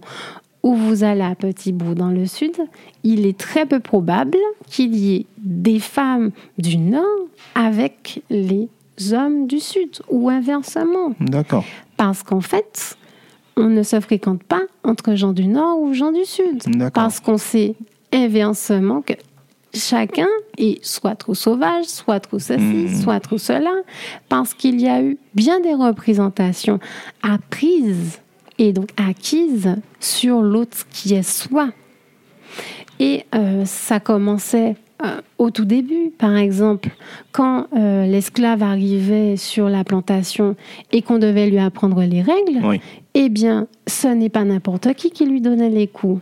ou vous allez à Petit Bout dans le sud, il est très peu probable qu'il y ait des femmes du nord avec les hommes du Sud ou inversement. D'accord. Parce qu'en fait, on ne se fréquente pas entre gens du Nord ou gens du Sud. Parce qu'on sait inversement que chacun est soit trop sauvage, soit trop ceci, hmm. soit trop cela, parce qu'il y a eu bien des représentations apprises et donc acquises sur l'autre qui est soi. Et euh, ça commençait euh, au tout début, par exemple, quand euh, l'esclave arrivait sur la plantation et qu'on devait lui apprendre les règles, eh bien, ce n'est pas n'importe qui qui lui donnait les coups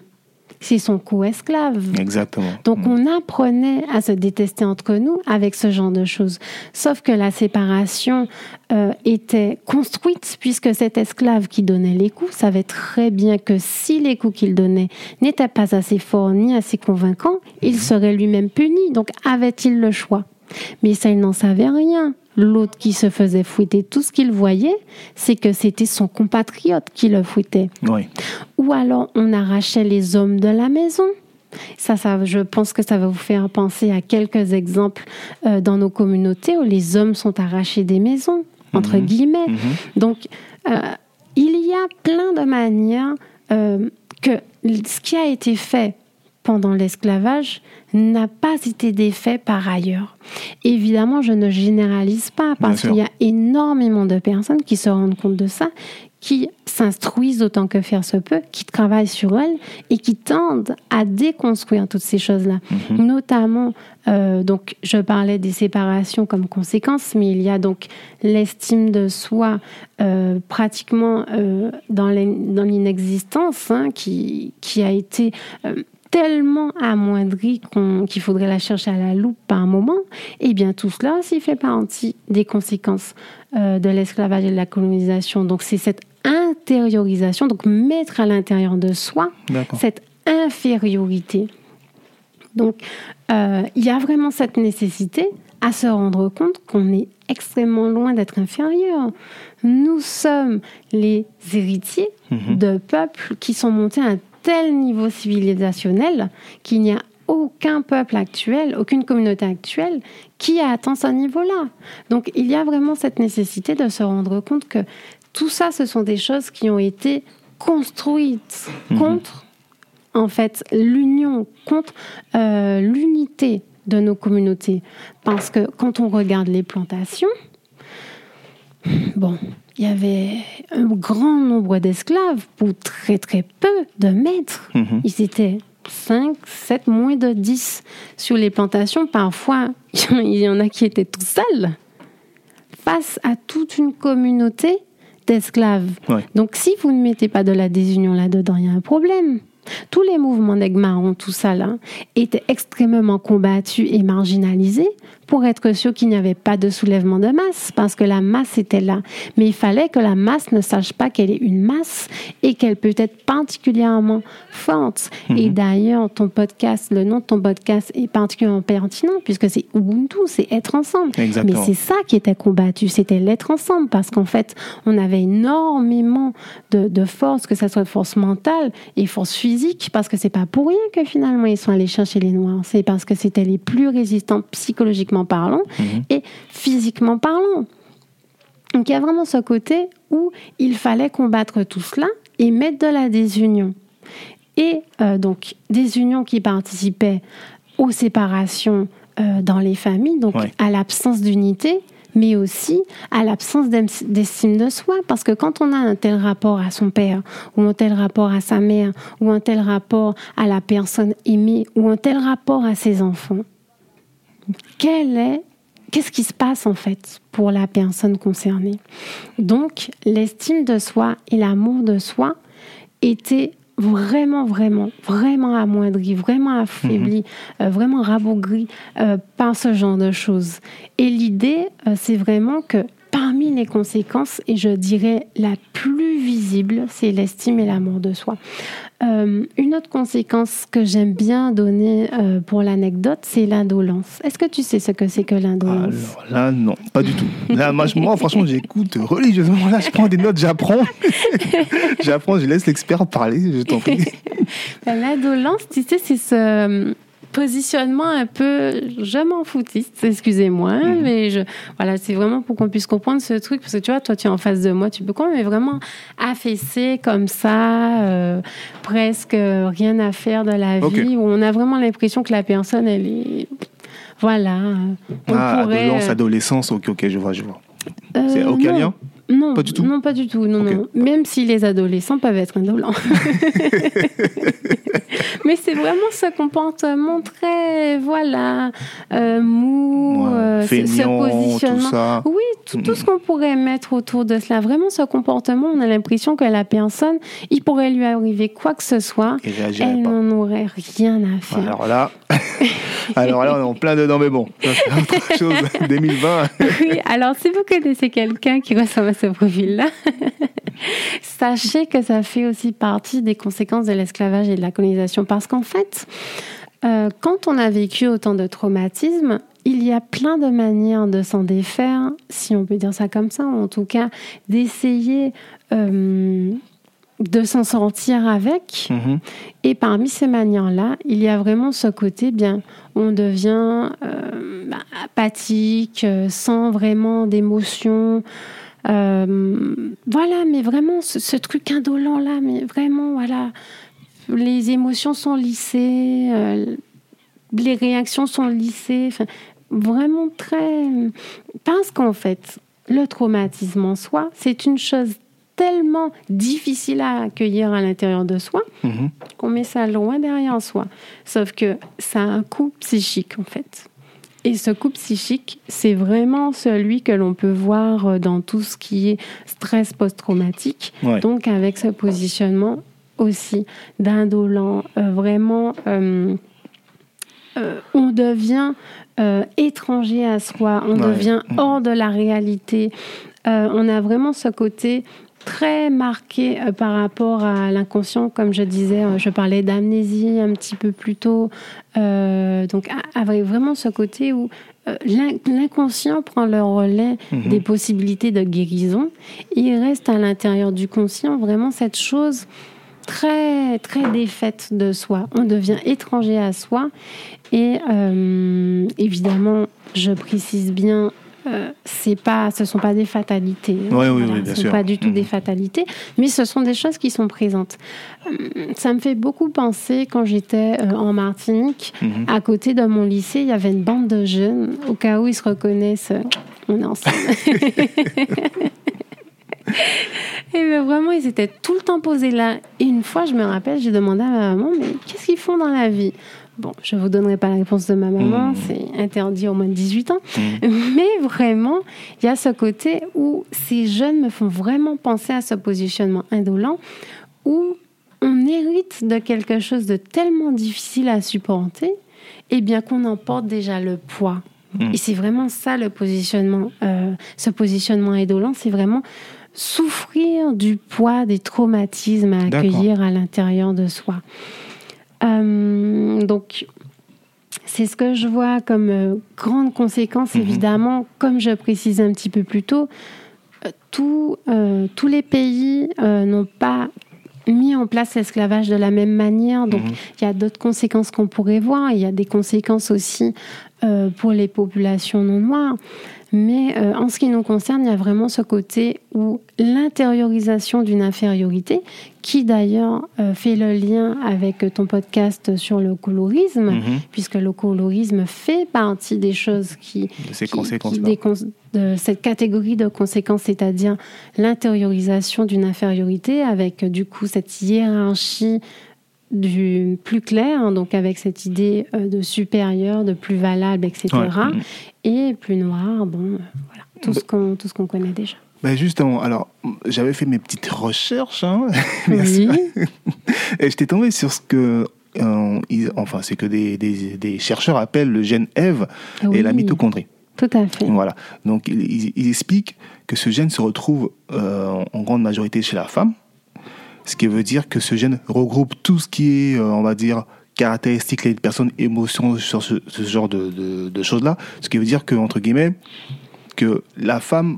c'est son co-esclave. Exactement. Donc mm. on apprenait à se détester entre nous avec ce genre de choses. Sauf que la séparation euh, était construite puisque cet esclave qui donnait les coups savait très bien que si les coups qu'il donnait n'étaient pas assez forts ni assez convaincants, il mm-hmm. serait lui-même puni. Donc avait-il le choix? Mais ça, il n'en savait rien. L'autre qui se faisait fouetter, tout ce qu'il voyait, c'est que c'était son compatriote qui le fouettait. Ou alors on arrachait les hommes de la maison. Ça, ça, je pense que ça va vous faire penser à quelques exemples euh, dans nos communautés où les hommes sont arrachés des maisons, entre mhm. guillemets. Mhm. Donc, euh, il y a plein de manières euh, que ce qui a été fait pendant l'esclavage n'a pas été défait par ailleurs. Évidemment, je ne généralise pas parce qu'il y a énormément de personnes qui se rendent compte de ça, qui s'instruisent autant que faire se peut, qui travaillent sur elles et qui tendent à déconstruire toutes ces choses-là. Mhm. Notamment, euh, donc, je parlais des séparations comme conséquence, mais il y a donc l'estime de soi euh, pratiquement euh, dans l'inexistence hein, qui, qui a été tellement amoindrie qu'il faudrait la chercher à la loupe par un moment, eh bien tout cela aussi fait partie des conséquences euh, de l'esclavage et de la colonisation. Donc c'est cette intériorisation, donc mettre à l'intérieur de soi cette infériorité. Donc euh, il y a vraiment cette nécessité à se rendre compte qu'on est extrêmement loin d'être inférieur. Nous sommes les héritiers mhm. de peuples qui sont montés à un tel niveau civilisationnel qu'il n'y a aucun peuple actuel, aucune communauté actuelle qui a atteint ce niveau-là. Donc il y a vraiment cette nécessité de se rendre compte que tout ça, ce sont des choses qui ont été construites mhm. contre, en fait, l'union, contre euh, l'unité de nos communautés. Parce que quand on regarde les plantations, bon, il y avait un grand nombre d'esclaves pour très très peu de maîtres. Mhm. Ils étaient 5, 7, moins de 10 sur les plantations. Parfois, il y en a qui étaient tout seuls face à toute une communauté d'esclaves. Donc si vous ne mettez pas de la désunion là-dedans, il y a un problème. Tous les mouvements d'Egmaron, tout ça là, étaient extrêmement combattus et marginalisés pour être sûr qu'il n'y avait pas de soulèvement de masse, parce que la masse était là. Mais il fallait que la masse ne sache pas qu'elle est une masse et qu'elle peut être particulièrement forte. Mhm. Et d'ailleurs, ton podcast, le nom de ton podcast est particulièrement pertinent, puisque c'est Ubuntu, c'est être ensemble. Mais c'est ça qui était combattu, c'était l'être ensemble, parce qu'en fait, on avait énormément de, de force, que ce soit force mentale et force physique, parce que c'est pas pour rien que finalement ils sont allés chercher les Noirs. C'est parce que c'était les plus résistants psychologiquement parlant mhm. et physiquement parlant. Donc il y a vraiment ce côté où il fallait combattre tout cela et mettre de la désunion. Et euh, donc des unions qui participaient aux séparations euh, dans les familles, donc à l'absence d'unité, mais aussi à l'absence d'estime de soi. Parce que quand on a un tel rapport à son père, ou un tel rapport à sa mère, ou un tel rapport à la personne aimée, ou un tel rapport à ses enfants, est, qu'est-ce qui se passe en fait pour la personne concernée? Donc, l'estime de soi et l'amour de soi étaient vraiment, vraiment, vraiment amoindris, vraiment affaiblis, mhm. euh, vraiment rabougris euh, par ce genre de choses. Et l'idée, euh, c'est vraiment que parmi les conséquences, et je dirais la plus visible, c'est l'estime et l'amour de soi. Euh, une autre conséquence que j'aime bien donner euh, pour l'anecdote, c'est l'indolence. Est-ce que tu sais ce que c'est que l'indolence? Alors là, non, pas du tout. Là, moi, franchement, j'écoute religieusement. Là, je prends des notes, j'apprends. j'apprends, je laisse l'expert parler, je t'en prie. L'indolence, tu sais, c'est ce positionnement un peu, je m'en foutiste, excusez-moi, mhm. mais je, voilà, c'est vraiment pour qu'on puisse comprendre ce truc, parce que tu vois, toi, tu es en face de moi, tu peux comprendre, mais vraiment affaissé comme ça, euh, presque rien à faire de la vie, où on a vraiment l'impression que la personne, elle est, voilà. On ah, pourrait, adolescence, ok, ok, je vois, je vois. c'est aucun lien? Non, pas du tout? Non, pas du tout. Non, non. Même si les adolescents peuvent être indolents. Mais c'est vraiment ce comportement très, voilà, euh, mou, euh, ce positionnement. Oui, tout, tout ce qu'on pourrait mettre autour de cela. Vraiment, ce comportement, on a l'impression que la personne, il pourrait lui arriver quoi que ce soit. elle n'en aurait rien à faire. Alors là, alors là, on est en plein dedans, mais bon, c'est autre chose. 2020. oui, alors si vous connaissez quelqu'un qui ressemble à ce profil-là, sachez que ça fait aussi partie des conséquences de l'esclavage et de la colonisation. Parce qu'en fait, euh, quand on a vécu autant de traumatismes, il y a plein de manières de s'en défaire, si on peut dire ça comme ça, ou en tout cas d'essayer euh, de s'en sortir avec. Mhm. Et parmi ces manières-là, il y a vraiment ce côté, bien, on devient euh, bah, apathique, sans vraiment d'émotion. Euh, voilà, mais vraiment, ce, truc indolent-là, mais vraiment, voilà, les émotions sont lissées, euh, les réactions sont lissées, vraiment très... Parce qu'en fait, le traumatisme en soi, c'est une chose tellement difficile à accueillir à l'intérieur de soi mhm. qu'on met ça loin derrière soi. Sauf que ça a un coût psychique, en fait. Et ce coup psychique, c'est vraiment celui que l'on peut voir dans tout ce qui est stress post-traumatique. Donc avec ce positionnement aussi d'indolent, euh, vraiment, euh, on devient étranger à soi, on devient mm. hors de la réalité. on a vraiment ce côté très marqué euh, par rapport à l'inconscient, comme je disais, euh, je parlais d'amnésie un petit peu plus tôt, euh, donc avec vraiment ce côté où l'inconscient prend le relais mhm. des possibilités de guérison, il reste à l'intérieur du conscient vraiment cette chose très très défaite de soi. On devient étranger à soi et évidemment, je précise bien euh, c'est pas, ce sont pas des fatalités. Hein. Oui, oui, oui, bien ce ne sont pas du tout des mhm. fatalités, mais ce sont des choses qui sont présentes. Euh, ça me fait beaucoup penser quand j'étais euh, en Martinique, mhm. à côté de mon lycée, il y avait une bande de jeunes, au cas où ils se reconnaissent, on est ensemble. Et ben, vraiment, ils étaient tout le temps posés là. Et une fois, je me rappelle, j'ai demandé à ma maman, mais qu'est-ce qu'ils font dans la vie? Bon, je ne vous donnerai pas la réponse de ma maman, mmh. c'est interdit au moins de 18 ans. Mmh. Mais vraiment, il y a ce côté où ces jeunes me font vraiment penser à ce positionnement indolent où on hérite de quelque chose de tellement difficile à supporter, et bien qu'on en porte déjà le poids. Mmh. Et c'est vraiment ça le positionnement, euh, ce positionnement indolent, c'est vraiment souffrir du poids des traumatismes à accueillir à l'intérieur de soi. Euh, donc, c'est ce que je vois comme euh, grande conséquence, mhm. évidemment, comme je précisais un petit peu plus tôt. Euh, tous les pays n'ont pas mis en place l'esclavage de la même manière. Donc, mhm. il y a d'autres conséquences qu'on pourrait voir. Il y a des conséquences aussi pour les populations non noires. Mais euh, en ce qui nous concerne, il y a vraiment ce côté où l'intériorisation d'une infériorité, qui d'ailleurs euh, fait le lien avec ton podcast sur le colorisme, mhm. puisque le colorisme fait partie des choses qui... De ces conséquences de cette catégorie de conséquences, c'est-à-dire l'intériorisation d'une infériorité avec du coup cette hiérarchie du plus clair, hein, donc avec cette idée euh, de supérieur, de plus valable, etc. Et plus noir, bon, voilà, tout ce qu'on tout ce qu'on connaît déjà. Ben justement, alors j'avais fait mes petites recherches, hein, oui. et j'étais tombé sur ce que, euh, enfin, c'est que des, des, des, chercheurs appellent le gène Eve et la mitochondrie. Tout à fait. Voilà. Donc, ils, ils expliquent que ce gène se retrouve euh, en grande majorité chez la femme, ce qui veut dire que ce gène regroupe tout ce qui est, euh, on va dire, caractéristique des personnes, émotions, sur ce, genre de, choses-là. Ce qui veut dire que, entre guillemets, que la femme,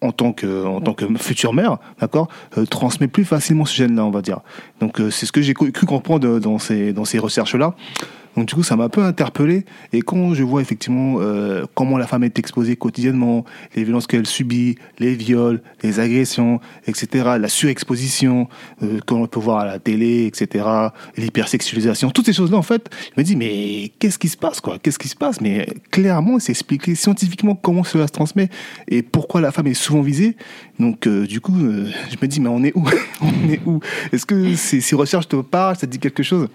en tant que, en tant que future mère, d'accord, euh, transmet plus facilement ce gène-là, on va dire. Donc, euh, c'est ce que j'ai cru comprendre dans ces, dans ces recherches-là. Donc du coup, ça m'a un peu interpellé. Et quand je vois effectivement euh, comment la femme est exposée quotidiennement, les violences qu'elle subit, les viols, les agressions, etc., la surexposition euh, qu'on peut voir à la télé, etc., l'hypersexualisation, toutes ces choses-là, en fait, je me dis, mais qu'est-ce qui se passe, quoi? Qu'est-ce qui se passe? Mais clairement, c'est expliqué scientifiquement comment cela se transmet et pourquoi la femme est souvent visée. Donc, euh, du coup, je me dis, mais on est où? On est où? Est-ce que ces, ces recherches te parlent? Ça te dit quelque chose?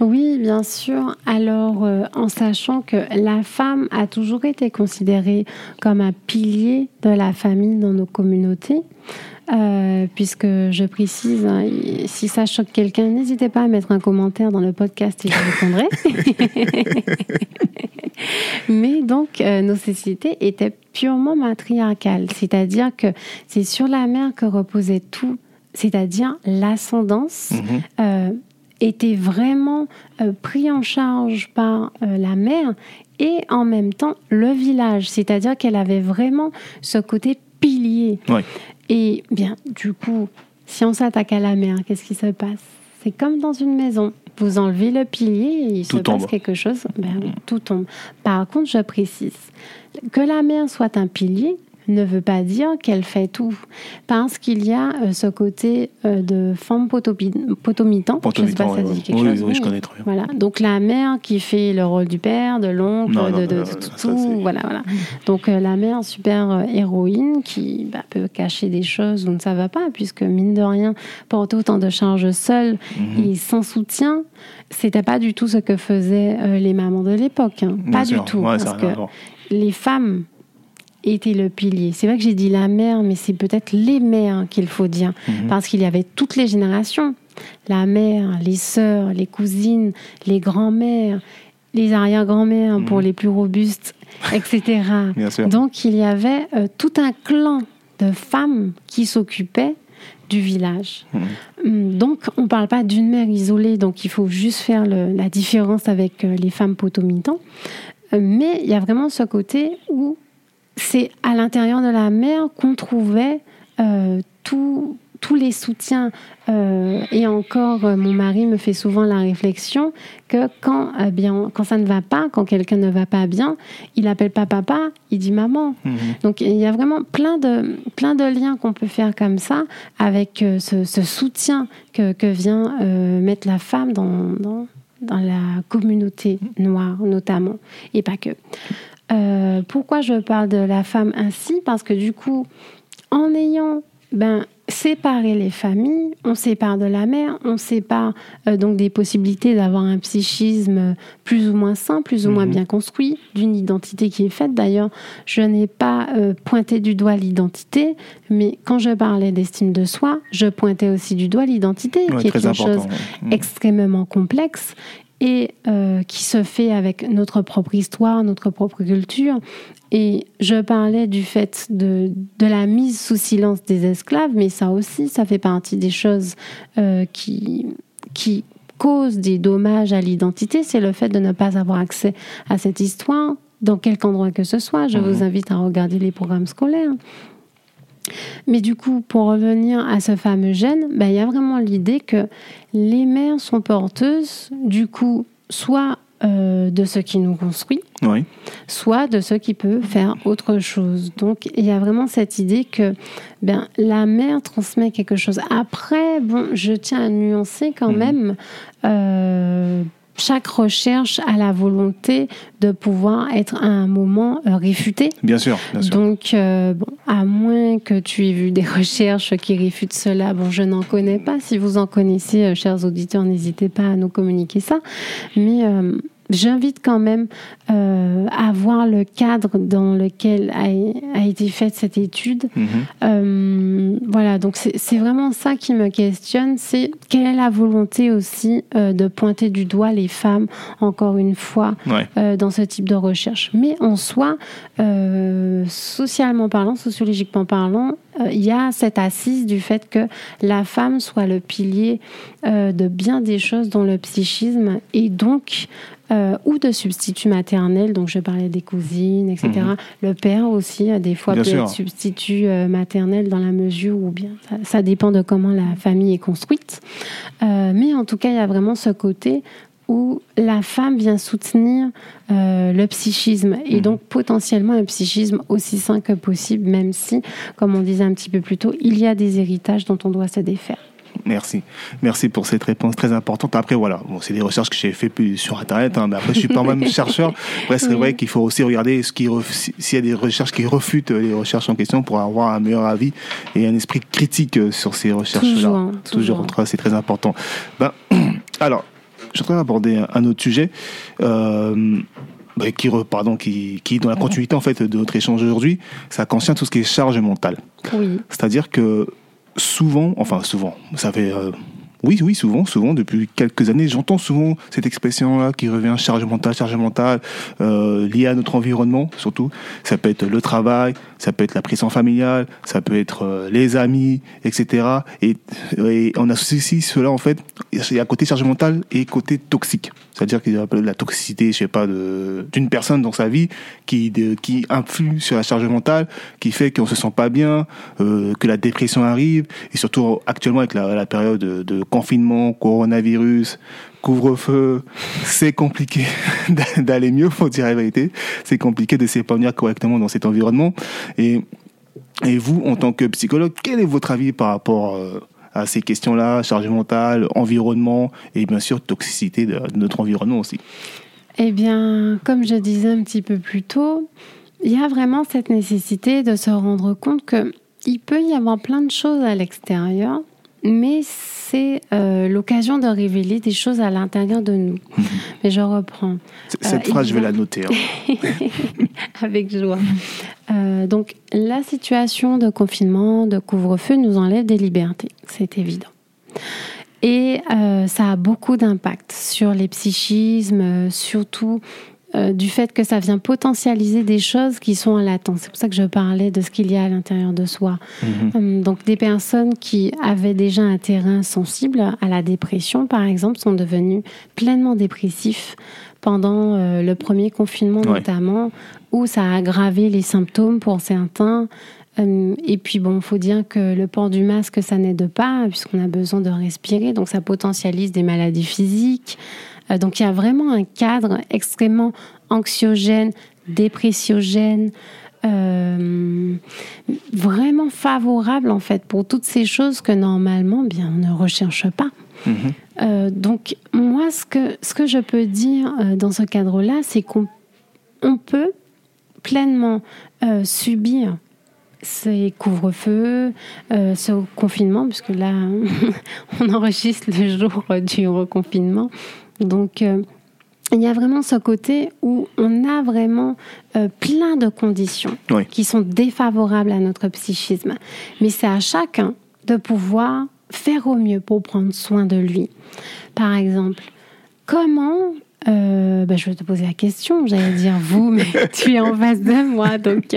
Oui, bien sûr. Alors, euh, en sachant que la femme a toujours été considérée comme un pilier de la famille dans nos communautés, euh, puisque je précise, hein, si ça choque quelqu'un, n'hésitez pas à mettre un commentaire dans le podcast et je répondrai. Mais donc, euh, nos sociétés étaient purement matriarcales, c'est-à-dire que c'est sur la mère que reposait tout, c'est-à-dire l'ascendance. Mhm. euh, était vraiment euh, pris en charge par euh, la mère et en même temps le village, c'est-à-dire qu'elle avait vraiment ce côté pilier. Et bien, du coup, si on s'attaque à la mère, qu'est-ce qui se passe? C'est comme dans une maison. Vous enlevez le pilier et il Tout se tombe. passe quelque chose. Ben oui, tout tombe. Par contre, je précise que la mère soit un pilier ne veut pas dire qu'elle fait tout, parce qu'il y a euh, ce côté euh, de femme potopi- potomitan. Je sais pas si ça dit quelque Oui, chose. oui, je connais très bien. Voilà. Donc la mère qui fait le rôle du père, de l'oncle, non, de, de- non, de non, tout, voilà, voilà. Donc euh, la mère super héroïne qui bah, peut cacher des choses où ne ça va pas, puisque mine de rien, porter autant de charges seule Mhm. et sans soutien, c'était pas du tout ce que faisaient les mamans de l'époque. hein. Pas sûr. du tout. Ouais, parce que les femmes étaient le pilier. C'est vrai que j'ai dit la mère, mais c'est peut-être les mères qu'il faut dire, Mhm. parce qu'il y avait toutes les générations. La mère, les sœurs, les cousines, les grands-mères, les arrière-grands-mères pour les plus robustes, etc. Mhm. Donc il y avait euh, tout un clan de femmes qui s'occupaient du village. Mhm. Hum, Donc on ne parle pas d'une mère isolée, donc il faut juste faire le- la différence avec euh, les femmes potomitans. Euh, Mais il y a vraiment ce côté où c'est à l'intérieur de la mère qu'on trouvait euh, tout- tous les soutiens. Euh, et encore, euh, mon mari me fait souvent la réflexion que quand, euh, bien, quand ça ne va pas, quand quelqu'un ne va pas bien, il n'appelle pas papa, il dit maman. Mhm. Donc il y a vraiment plein de, plein de liens qu'on peut faire comme ça avec ce, ce soutien que, que vient euh, mettre la femme dans, dans, dans la communauté noire notamment, et pas que. Euh, pourquoi je parle de la femme ainsi? Parce que du coup, en ayant ben, séparé les familles, on sépare de la mère, on sépare euh, donc des possibilités d'avoir un psychisme plus ou moins sain, plus ou moins Mhm. bien construit, d'une identité qui est faite. D'ailleurs, je n'ai pas euh, pointé du doigt l'identité, mais quand je parlais d'estime de soi, je pointais aussi du doigt l'identité, Ouais, qui est une chose ouais. Mhm. extrêmement complexe et euh, qui se fait avec notre propre histoire, notre propre culture. Et je parlais du fait de, de la mise sous silence des esclaves, mais ça aussi, ça fait partie des choses euh, qui, qui causent des dommages à l'identité. C'est le fait de ne pas avoir accès à cette histoire dans quelque endroit que ce soit. Je Mhm. vous invite à regarder les programmes scolaires. Mais du coup, pour revenir à ce fameux gène, ben, il y a vraiment l'idée que les mères sont porteuses, du coup, soit euh, de ce qui nous construit, Oui. soit de ce qui peut faire autre chose. Donc, il y a vraiment cette idée que ben, la mère transmet quelque chose. Après, bon, je tiens à nuancer quand Mhm. même. euh, chaque recherche a la volonté de pouvoir être à un moment euh, réfutée. Bien sûr, bien sûr. Donc, euh, bon, à moins que tu aies vu des recherches qui réfutent cela, bon, je n'en connais pas. Si vous en connaissez, euh, chers auditeurs, n'hésitez pas à nous communiquer ça. Mais euh, j'invite quand même euh, à voir le cadre dans lequel a, a été faite cette étude. Mhm. Euh, voilà, donc c'est vraiment ça qui me questionne, c'est quelle est la volonté aussi euh, de pointer du doigt les femmes, encore une fois, Ouais. dans ce type de recherche. Mais en soi, socialement parlant, sociologiquement parlant, il y a cette assise du fait que la femme soit le pilier de bien des choses dans le psychisme et donc euh, ou de substitut maternel, donc je parlais des cousines, etc. Mhm. Le père aussi, euh, des fois, Bien peut sûr. être substitut euh, maternel dans la mesure où bien ça, ça dépend de comment la famille est construite. Euh, mais en tout cas, il y a vraiment ce côté où la femme vient soutenir euh, le psychisme et mhm. donc potentiellement un psychisme aussi sain que possible, même si, comme on disait un petit peu plus tôt, il y a des héritages dont on doit se défaire. Merci. Merci pour cette réponse très importante. Après, voilà, bon, c'est des recherches que j'ai fait plus sur Internet, hein, mais après, je suis pas même chercheur. Après, c'est vrai qu'il faut aussi regarder ce qui s'il y a des recherches qui refutent les recherches en question pour avoir un meilleur avis et un esprit critique sur ces recherches-là. Toujours, toujours. toujours. c'est très important. Ben, alors, je voudrais aborder un autre sujet. Euh, bah, qui, pardon, qui, qui, dans la continuité en fait de notre échange aujourd'hui, ça concerne tout ce qui est charge mentale. Oui. C'est-à-dire que souvent, enfin souvent, ça fait euh, oui, oui, souvent, souvent, depuis quelques années, j'entends souvent cette expression-là qui revient charge mentale, charge mentale, euh, liée à notre environnement, surtout. Ça peut être le travail, ça peut être la pression familiale, ça peut être euh, les amis, etc. Et, et on associe cela, en fait, il y a côté charge mentale et côté toxique. C'est-à-dire qu'il y a la toxicité, je sais pas, d'une personne dans sa vie qui, qui influe sur la charge mentale, qui fait qu'on se sent pas bien, euh, que la dépression arrive, et surtout actuellement avec la, période de, de confinement, coronavirus, couvre-feu, c'est compliqué d'aller mieux, faut dire la vérité. C'est compliqué de s'épanouir correctement dans cet environnement. Et, vous, en tant que psychologue, quel est votre avis par rapport euh, à ces questions-là, charge mentale, environnement et bien sûr toxicité de, notre environnement aussi? Eh bien, comme je disais un petit peu plus tôt, il y a vraiment cette nécessité de se rendre compte que il peut y avoir plein de choses à l'extérieur, mais c'est euh, l'occasion de révéler des choses à l'intérieur de nous. Mais je reprends. Cette euh, phrase, je vais la noter. Hein. Avec joie. Euh, donc, la situation de confinement, de couvre-feu nous enlève des libertés, c'est évident. Et ça a beaucoup d'impact sur les psychismes, surtout euh, du fait que ça vient potentialiser des choses qui sont en latence. C'est pour ça que je parlais de ce qu'il y a à l'intérieur de soi. Mhm. Hum, donc des personnes qui avaient déjà un terrain sensible à la dépression, par exemple, sont devenues pleinement dépressifs pendant euh, le premier confinement notamment, où ça a aggravé les symptômes pour certains. Hum, et puis bon, il faut dire que le port du masque, ça n'aide pas, puisqu'on a besoin de respirer, donc ça potentialise des maladies physiques. Euh, donc il y a vraiment un cadre extrêmement anxiogène, dépressiogène, euh, vraiment favorable en fait pour toutes ces choses que normalement bien on ne recherche pas. Mhm. Euh, donc moi ce que ce que je peux dire dans ce cadre-là, c'est qu'on on peut pleinement subir ces couvre-feux, ce confinement, puisque là, on enregistre le jour du reconfinement, donc, euh, il y a vraiment ce côté où on a vraiment euh, plein de conditions qui sont défavorables à notre psychisme. Mais c'est à chacun de pouvoir faire au mieux pour prendre soin de lui. Par exemple, comment... Euh, ben, je vais te poser la question, j'allais dire vous, mais tu es en face de moi. Donc,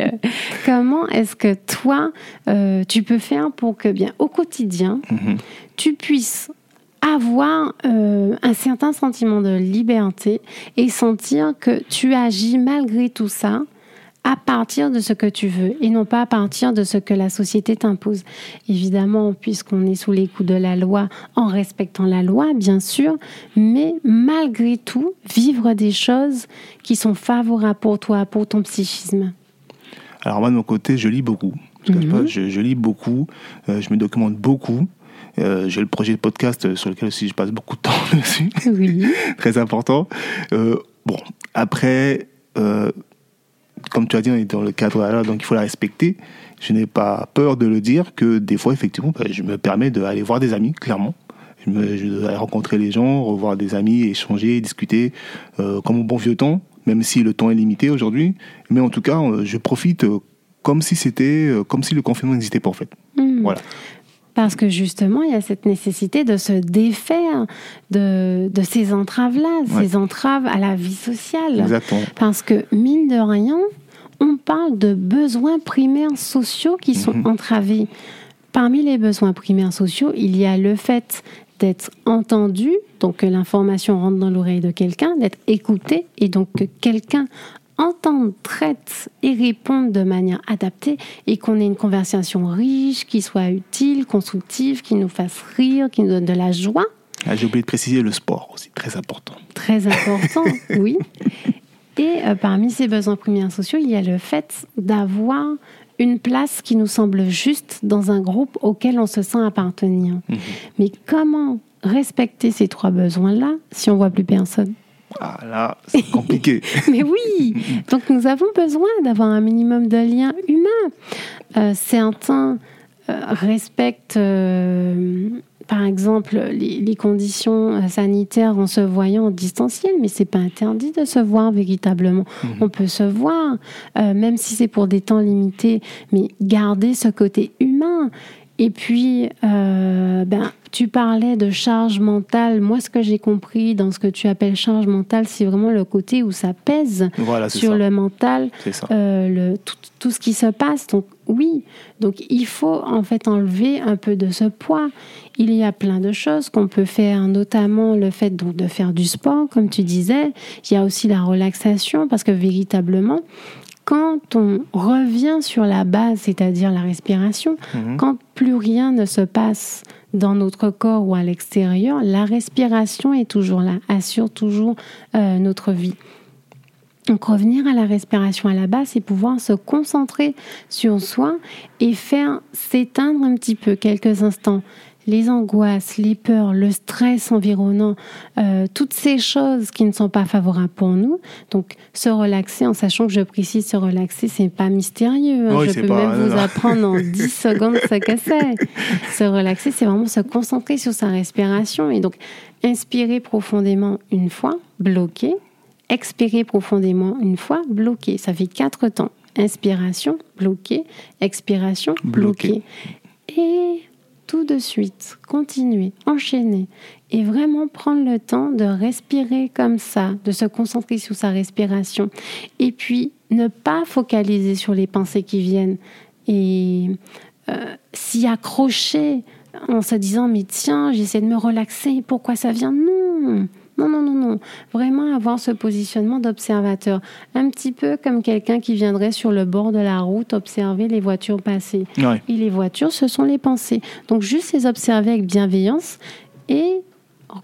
comment est-ce que toi, tu peux faire pour que, bien, au quotidien, mm-hmm. tu puisses avoir euh, un certain sentiment de liberté et sentir que tu agis malgré tout ça à partir de ce que tu veux et non pas à partir de ce que la société t'impose. Évidemment, puisqu'on est sous les coups de la loi, en respectant la loi, bien sûr, mais malgré tout, vivre des choses qui sont favorables pour toi, pour ton psychisme. Alors moi, de mon côté, je lis beaucoup. Mhm. je, lis beaucoup, euh, je me documente beaucoup. Euh, j'ai le projet de podcast sur lequel aussi je passe beaucoup de temps dessus. Oui. Très important. Euh, bon, après, euh, comme tu as dit, on est dans le cadre là, donc il faut la respecter. Je n'ai pas peur de le dire que des fois, effectivement, bah, je me permets d'aller voir des amis, clairement. Je, me, je vais rencontrer les gens, revoir des amis, échanger, discuter, comme au bon vieux temps, même si le temps est limité aujourd'hui. Mais en tout cas, je profite comme si c'était, comme si le confinement n'existait pas en fait. Hmm. Voilà. Parce que justement, il y a cette nécessité de se défaire de, de ces entraves-là, ces entraves à la vie sociale. Exactement. Parce que, mine de rien, on parle de besoins primaires sociaux qui sont mhm. entravés. Parmi les besoins primaires sociaux, il y a le fait d'être entendu, donc que l'information rentre dans l'oreille de quelqu'un, d'être écouté, et donc que quelqu'un entendre, traite et répondre de manière adaptée et qu'on ait une conversation riche, qui soit utile, constructive, qui nous fasse rire, qui nous donne de la joie. Ah, j'ai oublié de préciser le sport aussi, très important. Très important, oui. Et euh, parmi ces besoins premiers sociaux, il y a le fait d'avoir une place qui nous semble juste dans un groupe auquel on se sent appartenir. Mhm. Mais comment respecter ces trois besoins-là si on voit plus personne? Ah là, c'est compliqué. Mais oui, donc nous avons besoin d'avoir un minimum de lien humain. Euh, certains euh, respectent, euh, par exemple, les, conditions sanitaires en se voyant en distanciel, mais c'est pas interdit de se voir véritablement. Mhm. On peut se voir, même si c'est pour des temps limités, mais garder ce côté humain. Et puis, ben, tu parlais de charge mentale. Moi, ce que j'ai compris dans ce que tu appelles charge mentale, c'est vraiment le côté où ça pèse sur le mental, euh, le, tout, tout, ce qui se passe. Donc, oui, donc il faut en fait enlever un peu de ce poids. Il y a plein de choses qu'on peut faire, notamment le fait donc, de faire du sport, comme tu disais. Il y a aussi la relaxation, parce que véritablement, quand on revient sur la base, c'est-à-dire la respiration, mhm. quand plus rien ne se passe dans notre corps ou à l'extérieur, la respiration est toujours là, assure toujours euh, notre vie. Donc revenir à la respiration à la base, c'est pouvoir se concentrer sur soi et faire s'éteindre un petit peu quelques instants les angoisses, les peurs, le stress environnant, euh, toutes ces choses qui ne sont pas favorables pour nous. Donc, se relaxer, en sachant que je précise, se relaxer, c'est pas mystérieux. Hein. je peux même vous apprendre en 10 secondes ce que c'est. Se relaxer, c'est vraiment se concentrer sur sa respiration. Et donc, inspirer profondément une fois, bloquer. Expirer profondément une fois, bloquer. Ça fait quatre temps. Inspiration, bloquer. Expiration, bloquer. Et tout de suite, continuer, enchaîner et vraiment prendre le temps de respirer comme ça, de se concentrer sur sa respiration et puis ne pas focaliser sur les pensées qui viennent et euh, s'y accrocher en se disant mais tiens, j'essaie de me relaxer, pourquoi ça vient? Non, non, non, non, non. Vraiment avoir ce positionnement d'observateur. Un petit peu comme quelqu'un qui viendrait sur le bord de la route observer les voitures passer. Et les voitures, ce sont les pensées. Donc juste les observer avec bienveillance et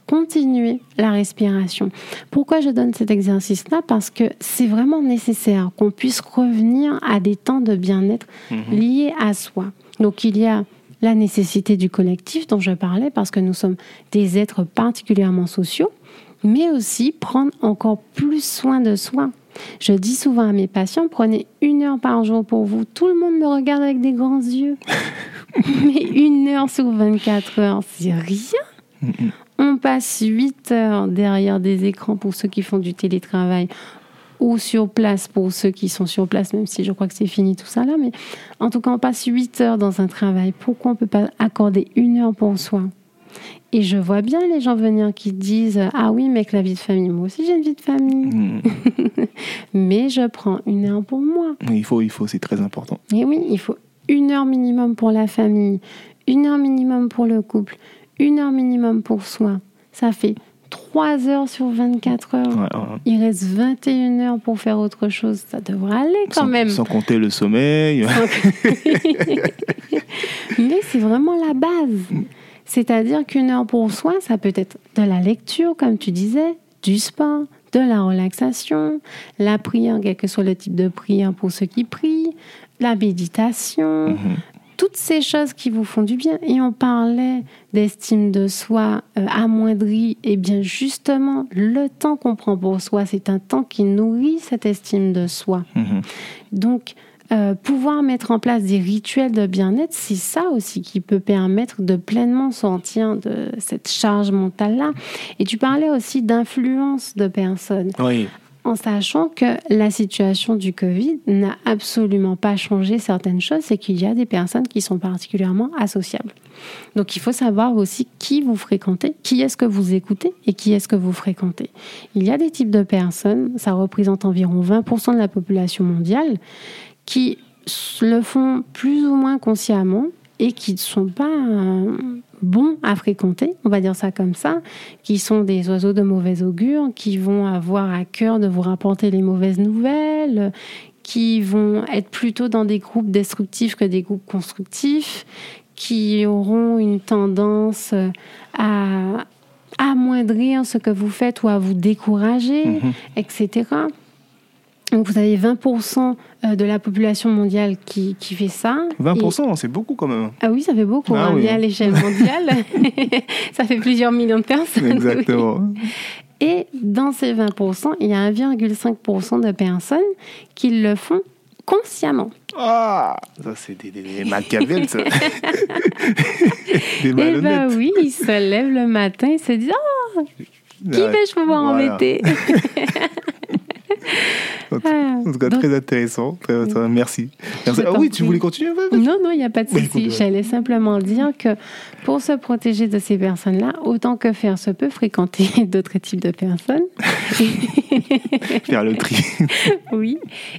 continuer la respiration. Pourquoi je donne cet exercice-là? Parce que c'est vraiment nécessaire qu'on puisse revenir à des temps de bien-être mhm. liés à soi. Donc il y a la nécessité du collectif dont je parlais parce que nous sommes des êtres particulièrement sociaux mais aussi prendre encore plus soin de soi. Je dis souvent à mes patients, prenez une heure par jour pour vous. Tout le monde me regarde avec des grands yeux. mais une heure sur 24 heures, c'est rien. On passe 8 heures derrière des écrans pour ceux qui font du télétravail ou sur place pour ceux qui sont sur place, même si je crois que c'est fini tout ça là. Mais en tout cas, on passe 8 heures dans un travail. Pourquoi on ne peut pas accorder une heure pour soi? Et je vois bien les gens venir qui disent Ah oui, mais que la vie de famille, moi aussi j'ai une vie de famille. Hmm. mais je prends une heure pour moi. Il faut, il faut, c'est très important. Et oui, il faut une heure minimum pour la famille, une heure minimum pour le couple, une heure minimum pour soi. Ça fait 3 heures sur 24 heures. Il reste 21 heures pour faire autre chose. Ça devrait aller quand même. Sans compter le sommeil. mais c'est vraiment la base. C'est-à-dire qu'une heure pour soi, ça peut être de la lecture, comme tu disais, du sport, de la relaxation, la prière, quel que soit le type de prière pour ceux qui prient, la méditation, mhm. toutes ces choses qui vous font du bien. Et on parlait d'estime de soi euh, amoindrie. Et eh bien justement, le temps qu'on prend pour soi, c'est un temps qui nourrit cette estime de soi. Mhm. Donc, euh, pouvoir mettre en place des rituels de bien-être, c'est ça aussi qui peut permettre de pleinement sortir de cette charge mentale-là. Et tu parlais aussi d'influence de personnes. Oui. En sachant que la situation du Covid n'a absolument pas changé certaines choses, c'est qu'il y a des personnes qui sont particulièrement associables. Donc il faut savoir aussi qui vous fréquentez, qui est-ce que vous écoutez et qui est-ce que vous fréquentez. Il y a des types de personnes, ça représente environ 20% de la population mondiale, qui le font plus ou moins consciemment et qui ne sont pas euh, bons à fréquenter, on va dire ça comme ça, qui sont des oiseaux de mauvais augure, qui vont avoir à cœur de vous rapporter les mauvaises nouvelles, qui vont être plutôt dans des groupes destructifs que des groupes constructifs, qui auront une tendance à amoindrir ce que vous faites ou à vous décourager, mhm. etc. Donc vous avez 20% euh, de la population mondiale qui, qui fait ça. 20%, c'est beaucoup quand même. Ah oui, ça fait beaucoup. Ah, hein, à l'échelle mondiale, ça fait plusieurs millions de personnes. Exactement. Et dans ces 20%, il y a 1,5% de personnes qui le font consciemment. Ah, ça c'est des, des, des ça. des Eh ben oui, ils se lèvent le matin, ils se disent Oh, qui vais-je pouvoir embêter? en tout cas, très intéressant. merci. Ah oui, tu voulais continuer? Non, non, il n'y a pas de souci. J'allais simplement dire que pour se protéger de ces personnes-là, autant que faire se peut, fréquenter d'autres types de personnes. faire le tri. oui.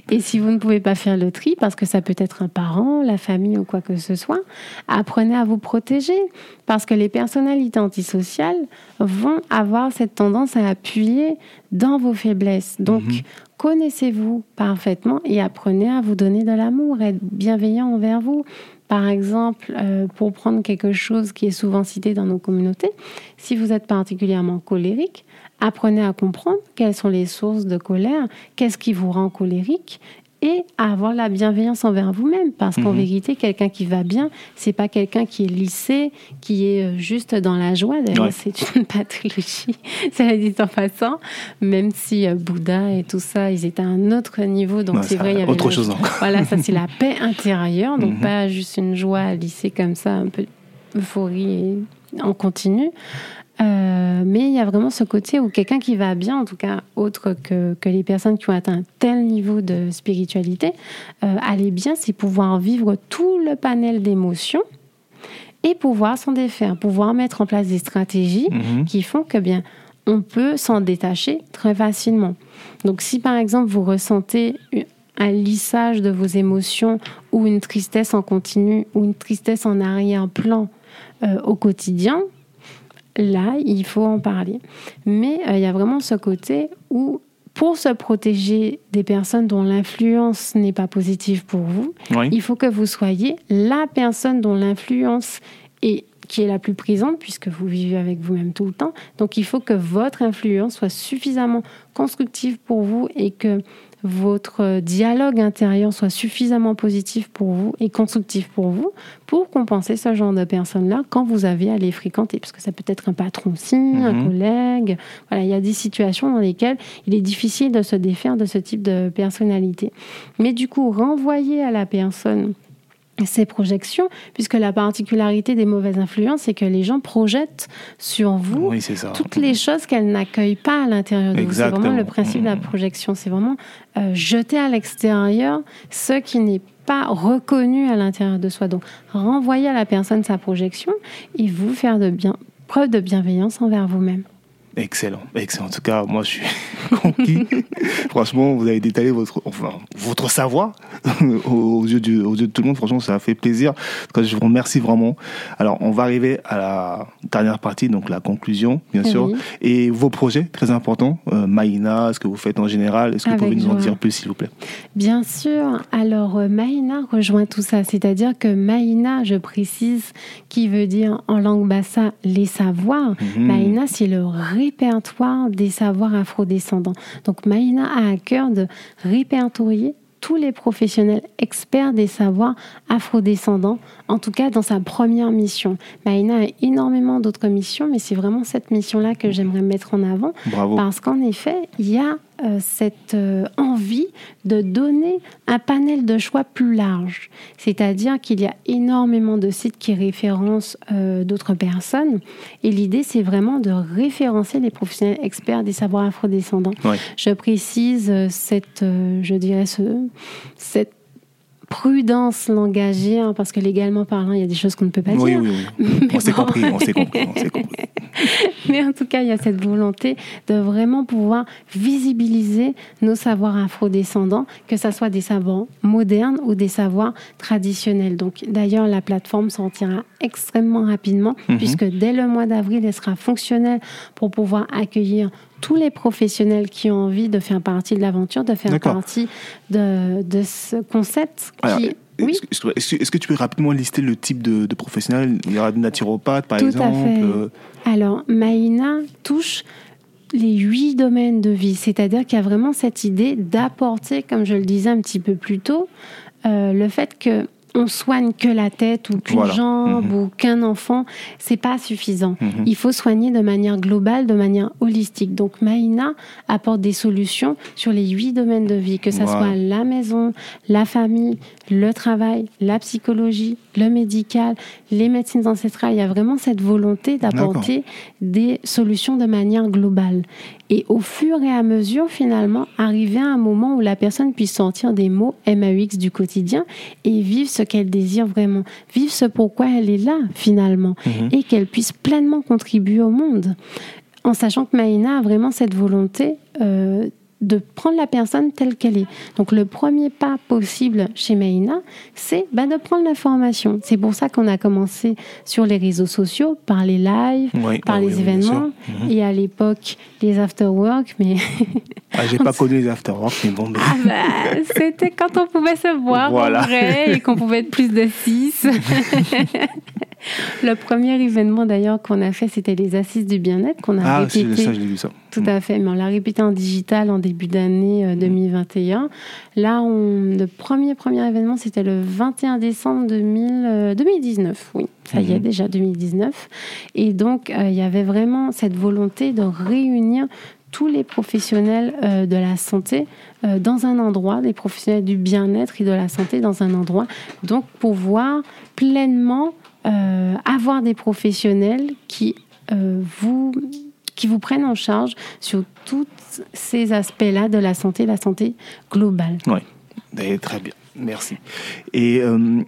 Et si vous ne pouvez pas faire le tri, parce que ça peut être un parent, la famille ou quoi que ce soit, apprenez à vous protéger. Parce que les personnalités antisociales vont avoir cette tendance à appuyer dans vos faiblesses. Donc, mhm. connaissez-vous parfaitement et apprenez à vous donner de l'amour, être bienveillant envers vous. Par exemple, euh, pour prendre quelque chose qui est souvent cité dans nos communautés, si vous êtes particulièrement colérique, apprenez à comprendre quelles sont les sources de colère, qu'est-ce qui vous rend colérique et à avoir la bienveillance envers vous-même. Parce qu'en mhm. vérité, quelqu'un qui va bien, c'est pas quelqu'un qui est lissé, qui est euh, juste dans la joie. D'ailleurs, c'est une pathologie, ça la dit en passant. Même si euh, Bouddha et tout ça, ils étaient à un autre niveau. Donc c'est vrai, il y avait autre chose encore. Voilà, ça c'est la paix intérieure, donc mhm. pas juste une joie lissée comme ça, un peu euphorie et en continu. Euh, mais il y a vraiment ce côté où quelqu'un qui va bien, en tout cas autre que, que les personnes qui ont atteint un tel niveau de spiritualité, euh, aller bien, c'est pouvoir vivre tout le panel d'émotions et pouvoir s'en défaire, pouvoir mettre en place des stratégies mhm. qui font que bien on peut s'en détacher très facilement. Donc si par exemple vous ressentez un lissage de vos émotions ou une tristesse en continu ou une tristesse en arrière-plan euh, au quotidien, là, il faut en parler. Mais euh, il y a vraiment ce côté où, pour se protéger des personnes dont l'influence n'est pas positive pour vous, il faut que vous soyez la personne dont l'influence est qui est la plus présente puisque vous vivez avec vous-même tout le temps. Donc il faut que votre influence soit suffisamment constructive pour vous et que votre dialogue intérieur soit suffisamment positif pour vous et constructif pour vous pour compenser ce genre de personnes-là quand vous avez à les fréquenter. Parce que ça peut être un patron aussi, un mhm. collègue. Voilà, il y a des situations dans lesquelles il est difficile de se défaire de ce type de personnalité. Mais du coup, renvoyer à la personne ces projections, puisque la particularité des mauvaises influences, c'est que les gens projettent sur vous toutes les choses qu'elles n'accueillent pas à l'intérieur de vous. C'est vraiment le principe de la mm. projection. C'est vraiment euh, jeter à l'extérieur ce qui n'est pas reconnu à l'intérieur de soi. Donc, renvoyer à la personne sa projection et vous faire de bien, preuve de bienveillance envers vous-même. Excellent, excellent. En tout cas, moi, je suis conquis. Franchement, vous avez détaillé votre, enfin, votre savoir aux yeux, du, aux yeux de tout le monde. Franchement, ça a fait plaisir. En je vous remercie vraiment. Alors, on va arriver à la dernière partie, donc la conclusion, bien sûr. Et vos projets, très importants. Euh, Maïna, ce que vous faites en général. Est-ce que vous pouvez nous en dire plus, s'il vous plaît? Bien sûr. Alors, euh, Maïna rejoint tout ça. C'est-à-dire que Maïna, je précise, qui veut dire en langue bassa les savoirs. Mhm. Maïna, c'est le répertoire des savoirs afrodescendants. Donc Maïna a à cœur de répertorier tous les professionnels experts des savoirs afrodescendants, en tout cas dans sa première mission. Maïna a énormément d'autres missions, mais c'est vraiment cette mission-là que j'aimerais mettre en avant. Parce qu'en effet, il y a euh, cette euh, envie de donner un panel de choix plus large. C'est-à-dire qu'il y a énormément de sites qui référencent euh, d'autres personnes. Et l'idée, c'est vraiment de référencer les professionnels experts des savoirs afrodescendants. Je précise cette, je dirais, ce, cette prudence langagière, hein, parce que légalement parlant, il y a des choses qu'on ne peut pas dire. Oui, oui. on s'est compris, on s'est compris, compris. Mais en tout cas, il y a cette volonté de vraiment pouvoir visibiliser nos savoirs afrodescendants, que ce soit des savoirs modernes ou des savoirs traditionnels. Donc, d'ailleurs, la plateforme sortira extrêmement rapidement, mhm. puisque dès le mois d'avril, elle sera fonctionnelle pour pouvoir accueillir tous les professionnels qui ont envie de faire partie de l'aventure, de faire partie de, de, ce concept qui Oui. Est-ce que, tu peux rapidement lister le type de, de professionnel? Il y aura des naturopathes, par exemple. À fait. Alors, Maïna touche les huit domaines de vie, c'est-à-dire qu'il y a vraiment cette idée d'apporter, comme je le disais un petit peu plus tôt, euh, le fait que on soigne que la tête ou qu'une jambe mhm. ou qu'un enfant, c'est pas suffisant. Mhm. Il faut soigner de manière globale, de manière holistique. Donc Maïna apporte des solutions sur les huit domaines de vie, que ce soit la maison, la famille, le travail, la psychologie, le médical, les médecines ancestrales. Il y a vraiment cette volonté d'apporter des solutions de manière globale. Et au fur et à mesure, finalement, arriver à un moment où la personne puisse sortir des mots MAX du quotidien et vivre ce qu'elle désire vraiment, vivre ce pourquoi elle est là, finalement, mhm. et qu'elle puisse pleinement contribuer au monde. En sachant que Maïna a vraiment cette volonté euh, de prendre la personne telle qu'elle est. Donc le premier pas possible chez Maïna, c'est bah, de prendre l'information. C'est pour ça qu'on a commencé sur les réseaux sociaux, par les lives, par ah les événements, mhm. et à l'époque les afterwork, mais... ah, j'ai pas connu les afterwork, mais bon... Ah bah, c'était quand on pouvait se voir en vrai et qu'on pouvait être plus de six. Le premier événement d'ailleurs qu'on a fait, c'était les assises du bien-être qu'on a ah, répété. ça, vu ça. Tout à fait, mais on l'a répété en digital en début d'année 2021. Euh, Là, on, le premier premier événement, c'était le 21 décembre 2019. Euh, oui, ça y est, mhm. déjà 2019. Et donc, euh, il y avait vraiment cette volonté de réunir tous les professionnels de la santé dans un endroit, les professionnels du bien-être et de la santé dans un endroit, donc pour voir pleinement euh, avoir des professionnels qui vous qui vous prennent en charge sur tous ces aspects-là de la santé, la santé globale. Oui, très bien, merci. Et euh,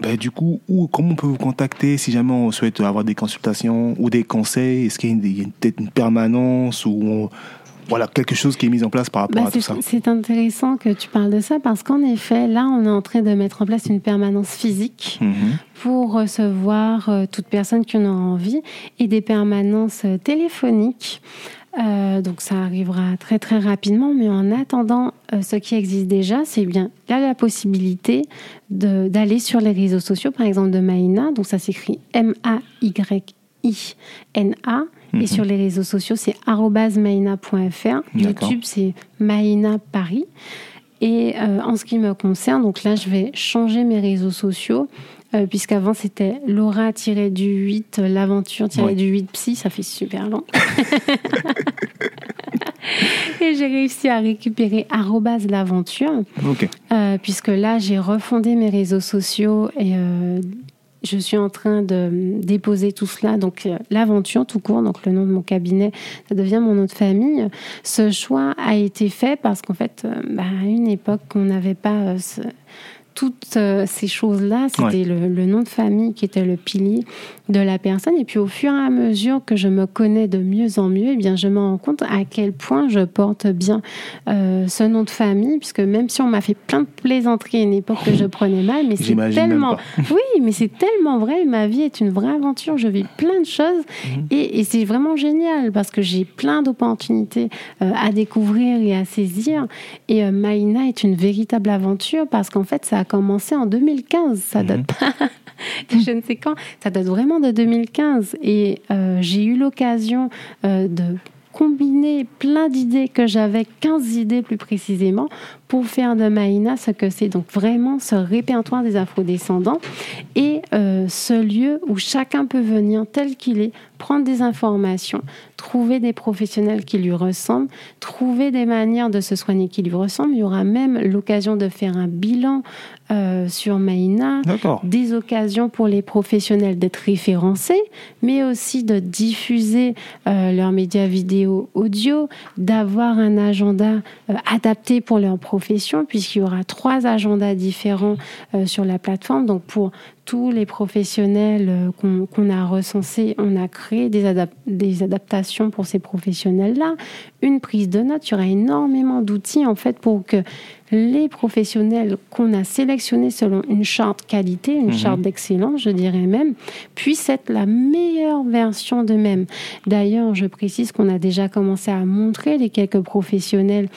ben, du coup, comment on peut vous contacter si jamais on souhaite avoir des consultations ou des conseils? Est-ce qu'il y a peut-être une permanence ou voilà, quelque chose qui est mis en place par rapport bah, à tout ça. C'est intéressant que tu parles de ça parce qu'en effet, là, on est en train de mettre en place une permanence physique mhm. pour recevoir euh, toute personne qui en a envie et des permanences euh, téléphoniques. Euh, donc ça arrivera très très rapidement, mais en attendant, ce qui existe déjà, c'est bien là la possibilité d'aller sur les réseaux sociaux, par exemple de Maïna, donc ça s'écrit M-A-Y-I-N-A, et mhm. sur les réseaux sociaux, c'est maïna.fr. YouTube, c'est Maïna Paris. Et euh, en ce qui me concerne, donc là, je vais changer mes réseaux sociaux. Euh, puisqu'avant c'était Laura-du-8, l'aventure-du-8 psy, ça fait super long. et j'ai réussi à récupérer l'aventure, euh, puisque là j'ai refondé mes réseaux sociaux et je suis en train de déposer tout cela, donc euh, l'aventure tout court, donc le nom de mon cabinet, ça devient mon nom de famille. Ce choix a été fait parce qu'en fait, euh, bah, à une époque, on n'avait pas euh, toutes ces choses-là, c'était le, nom de famille qui était le pilier de la personne. Et puis au fur et à mesure que je me connais de mieux en mieux, eh bien, je me rends compte à quel point je porte bien euh, ce nom de famille, puisque même si on m'a fait plein de plaisanteries à une époque que je prenais mal, mais c'est tellement... oui, mais c'est tellement vrai, ma vie est une vraie aventure, je vis plein de choses mhm. et, c'est vraiment génial parce que j'ai plein d'opportunités euh, à découvrir et à saisir. Et euh, Maïna est une véritable aventure parce qu'en fait, ça a commencé en 2015, ça mhm. date pas je ne sais quand. Ça date vraiment de 2015. Et euh, j'ai eu l'occasion euh, de combiner plein d'idées que j'avais, 15 idées plus précisément, pour faire de Maïna ce que c'est. Donc vraiment ce répertoire des afrodescendants et euh, ce lieu où chacun peut venir tel qu'il est, prendre des informations, trouver des professionnels qui lui ressemblent, trouver des manières de se soigner qui lui ressemblent. Il y aura même l'occasion de faire un bilan euh, sur Maïna, des occasions pour les professionnels d'être référencés, mais aussi de diffuser euh, leurs médias vidéo, audio, d'avoir un agenda euh, adapté pour leurs professions, puisqu'il y aura trois agendas différents sur la plateforme. Donc pour tous les professionnels euh, qu'on a recensés, on a créé des, des adaptations pour ces professionnels-là, une prise de notes. Il y aura énormément d'outils en fait pour que les professionnels qu'on a sélectionnés selon une charte qualité, une mhm. charte d'excellence, je dirais même, puissent être la meilleure version d'eux-mêmes. D'ailleurs, je précise qu'on a déjà commencé à montrer les quelques professionnels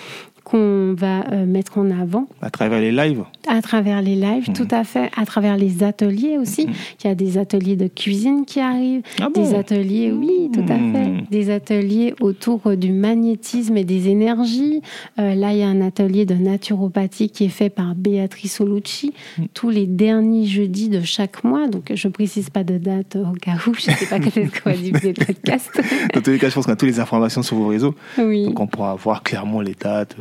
qu'on va euh, mettre en avant. À travers les lives À travers les lives, tout mhm. à fait. À travers les ateliers aussi. Mhm. Il y a des ateliers de cuisine qui arrivent. Ah des ateliers, oui, tout à fait. Mhm. Des ateliers autour euh, du magnétisme et des énergies. Euh, là, il y a un atelier de naturopathie qui est fait par Béatrice Olucci tous les derniers jeudis de chaque mois. Donc, je ne précise pas de date au cas où. Je ne sais pas quand est-ce qu'on va diffuser le podcast. Dans tous les cas, je pense qu'on a toutes les informations sur vos réseaux. Oui. Donc, on pourra voir clairement les dates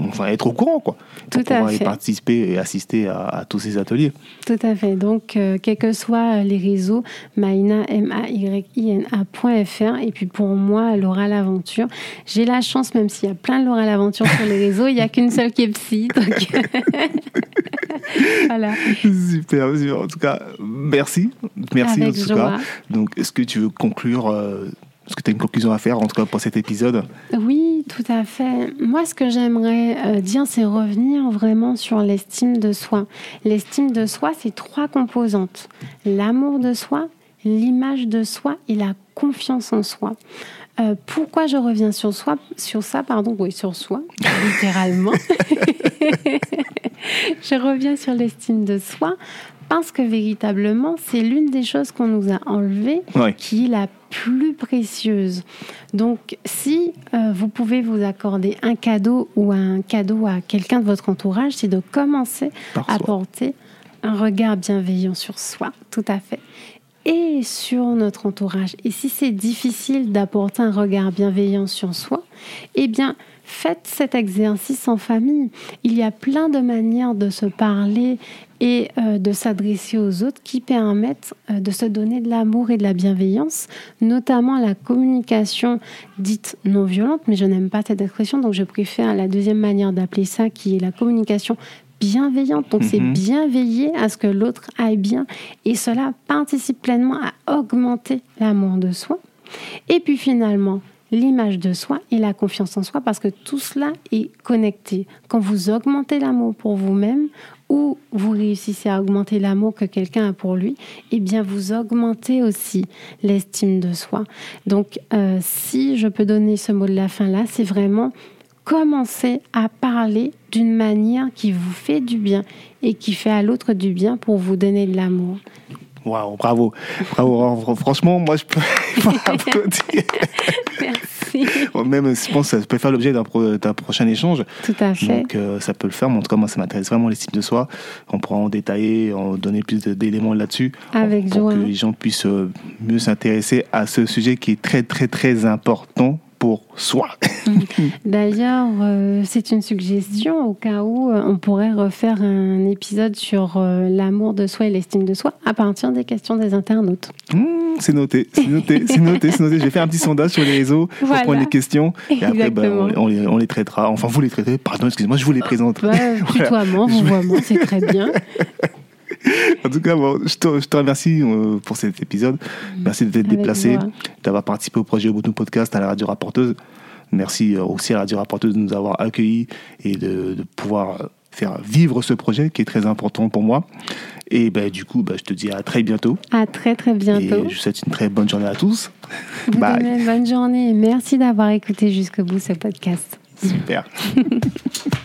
enfin, être au courant, quoi. Tout pour à fait. y participer et assister à, tous ces ateliers. Tout à fait. Donc, euh, quels que soient les réseaux, maïna, m a y i et puis pour moi, Laura l'Aventure. J'ai la chance, même s'il y a plein de Laura l'Aventure sur les réseaux, il n'y a qu'une seule qui est psy. Donc... voilà. Super, En tout cas, merci. Merci en tout cas. Donc, est-ce que tu veux conclure euh, est-ce que tu as une conclusion à faire, en tout cas pour cet épisode Oui, tout à fait. Moi, ce que j'aimerais euh, dire, c'est revenir vraiment sur l'estime de soi. L'estime de soi, c'est trois composantes. L'amour de soi, l'image de soi et la confiance en soi. Euh, pourquoi je reviens sur soi, sur ça, pardon, oui, sur soi, littéralement. je reviens sur l'estime de soi parce que véritablement, c'est l'une des choses qu'on nous a enlevées qui est la plus précieuse. Donc, si euh, vous pouvez vous accorder un cadeau ou un cadeau à quelqu'un de votre entourage, c'est de commencer à porter un regard bienveillant sur soi, tout à fait, et sur notre entourage. Et si c'est difficile d'apporter un regard bienveillant sur soi, eh bien, faites cet exercice en famille. Il y a plein de manières de se parler et euh, de s'adresser aux autres qui permettent euh, de se donner de l'amour et de la bienveillance, notamment la communication dite non violente, mais je n'aime pas cette expression, donc je préfère la deuxième manière d'appeler ça, qui est la communication bienveillante. Donc c'est mhm. bienveiller à ce que l'autre aille bien, et cela participe pleinement à augmenter l'amour de soi. Et puis finalement, l'image de soi et la confiance en soi parce que tout cela est connecté. Quand vous augmentez l'amour pour vous-même ou vous réussissez à augmenter l'amour que quelqu'un a pour lui, eh bien vous augmentez aussi l'estime de soi. Donc euh, si je peux donner ce mot de la fin là, c'est vraiment commencer à parler d'une manière qui vous fait du bien et qui fait à l'autre du bien pour vous donner de l'amour. Waouh, bravo. bravo. Franchement, moi, je peux applaudir. Merci. Même, je pense que ça peut faire l'objet d'un, prochain échange. Tout à fait. Donc, euh, ça peut le faire. Mais en tout cas, moi, ça m'intéresse vraiment l'estime de soi. On pourra en détailler, en donner plus d'éléments là-dessus. Avec pour que les gens puissent euh, mieux s'intéresser à ce sujet qui est très, très, très important pour soi. D'ailleurs, euh, c'est une suggestion au cas où euh, on pourrait refaire un épisode sur euh, l'amour de soi et l'estime de soi à partir des questions des internautes. Mmh, c'est noté, c'est noté, c'est noté, c'est noté. Je vais faire un petit sondage sur les réseaux pour prendre les questions et après bah, on, les, traitera. Enfin, vous les traitez. Pardon, excusez-moi, je vous les présente. Bah, tutoiement, vouvoiement, c'est très bien. en tout cas, je, te, remercie euh, pour cet épisode. Merci de t'être déplacé, d'avoir participé au projet Ubuntu Podcast à la radio rapporteuse. Merci euh, aussi à la radio rapporteuse de nous avoir accueillis et de, pouvoir faire vivre ce projet qui est très important pour moi. Et ben, du coup, ben, je te dis à très bientôt. À très très bientôt. Et je souhaite une très bonne journée à tous. Bye. bonne journée et merci d'avoir écouté jusqu'au bout ce podcast. Super.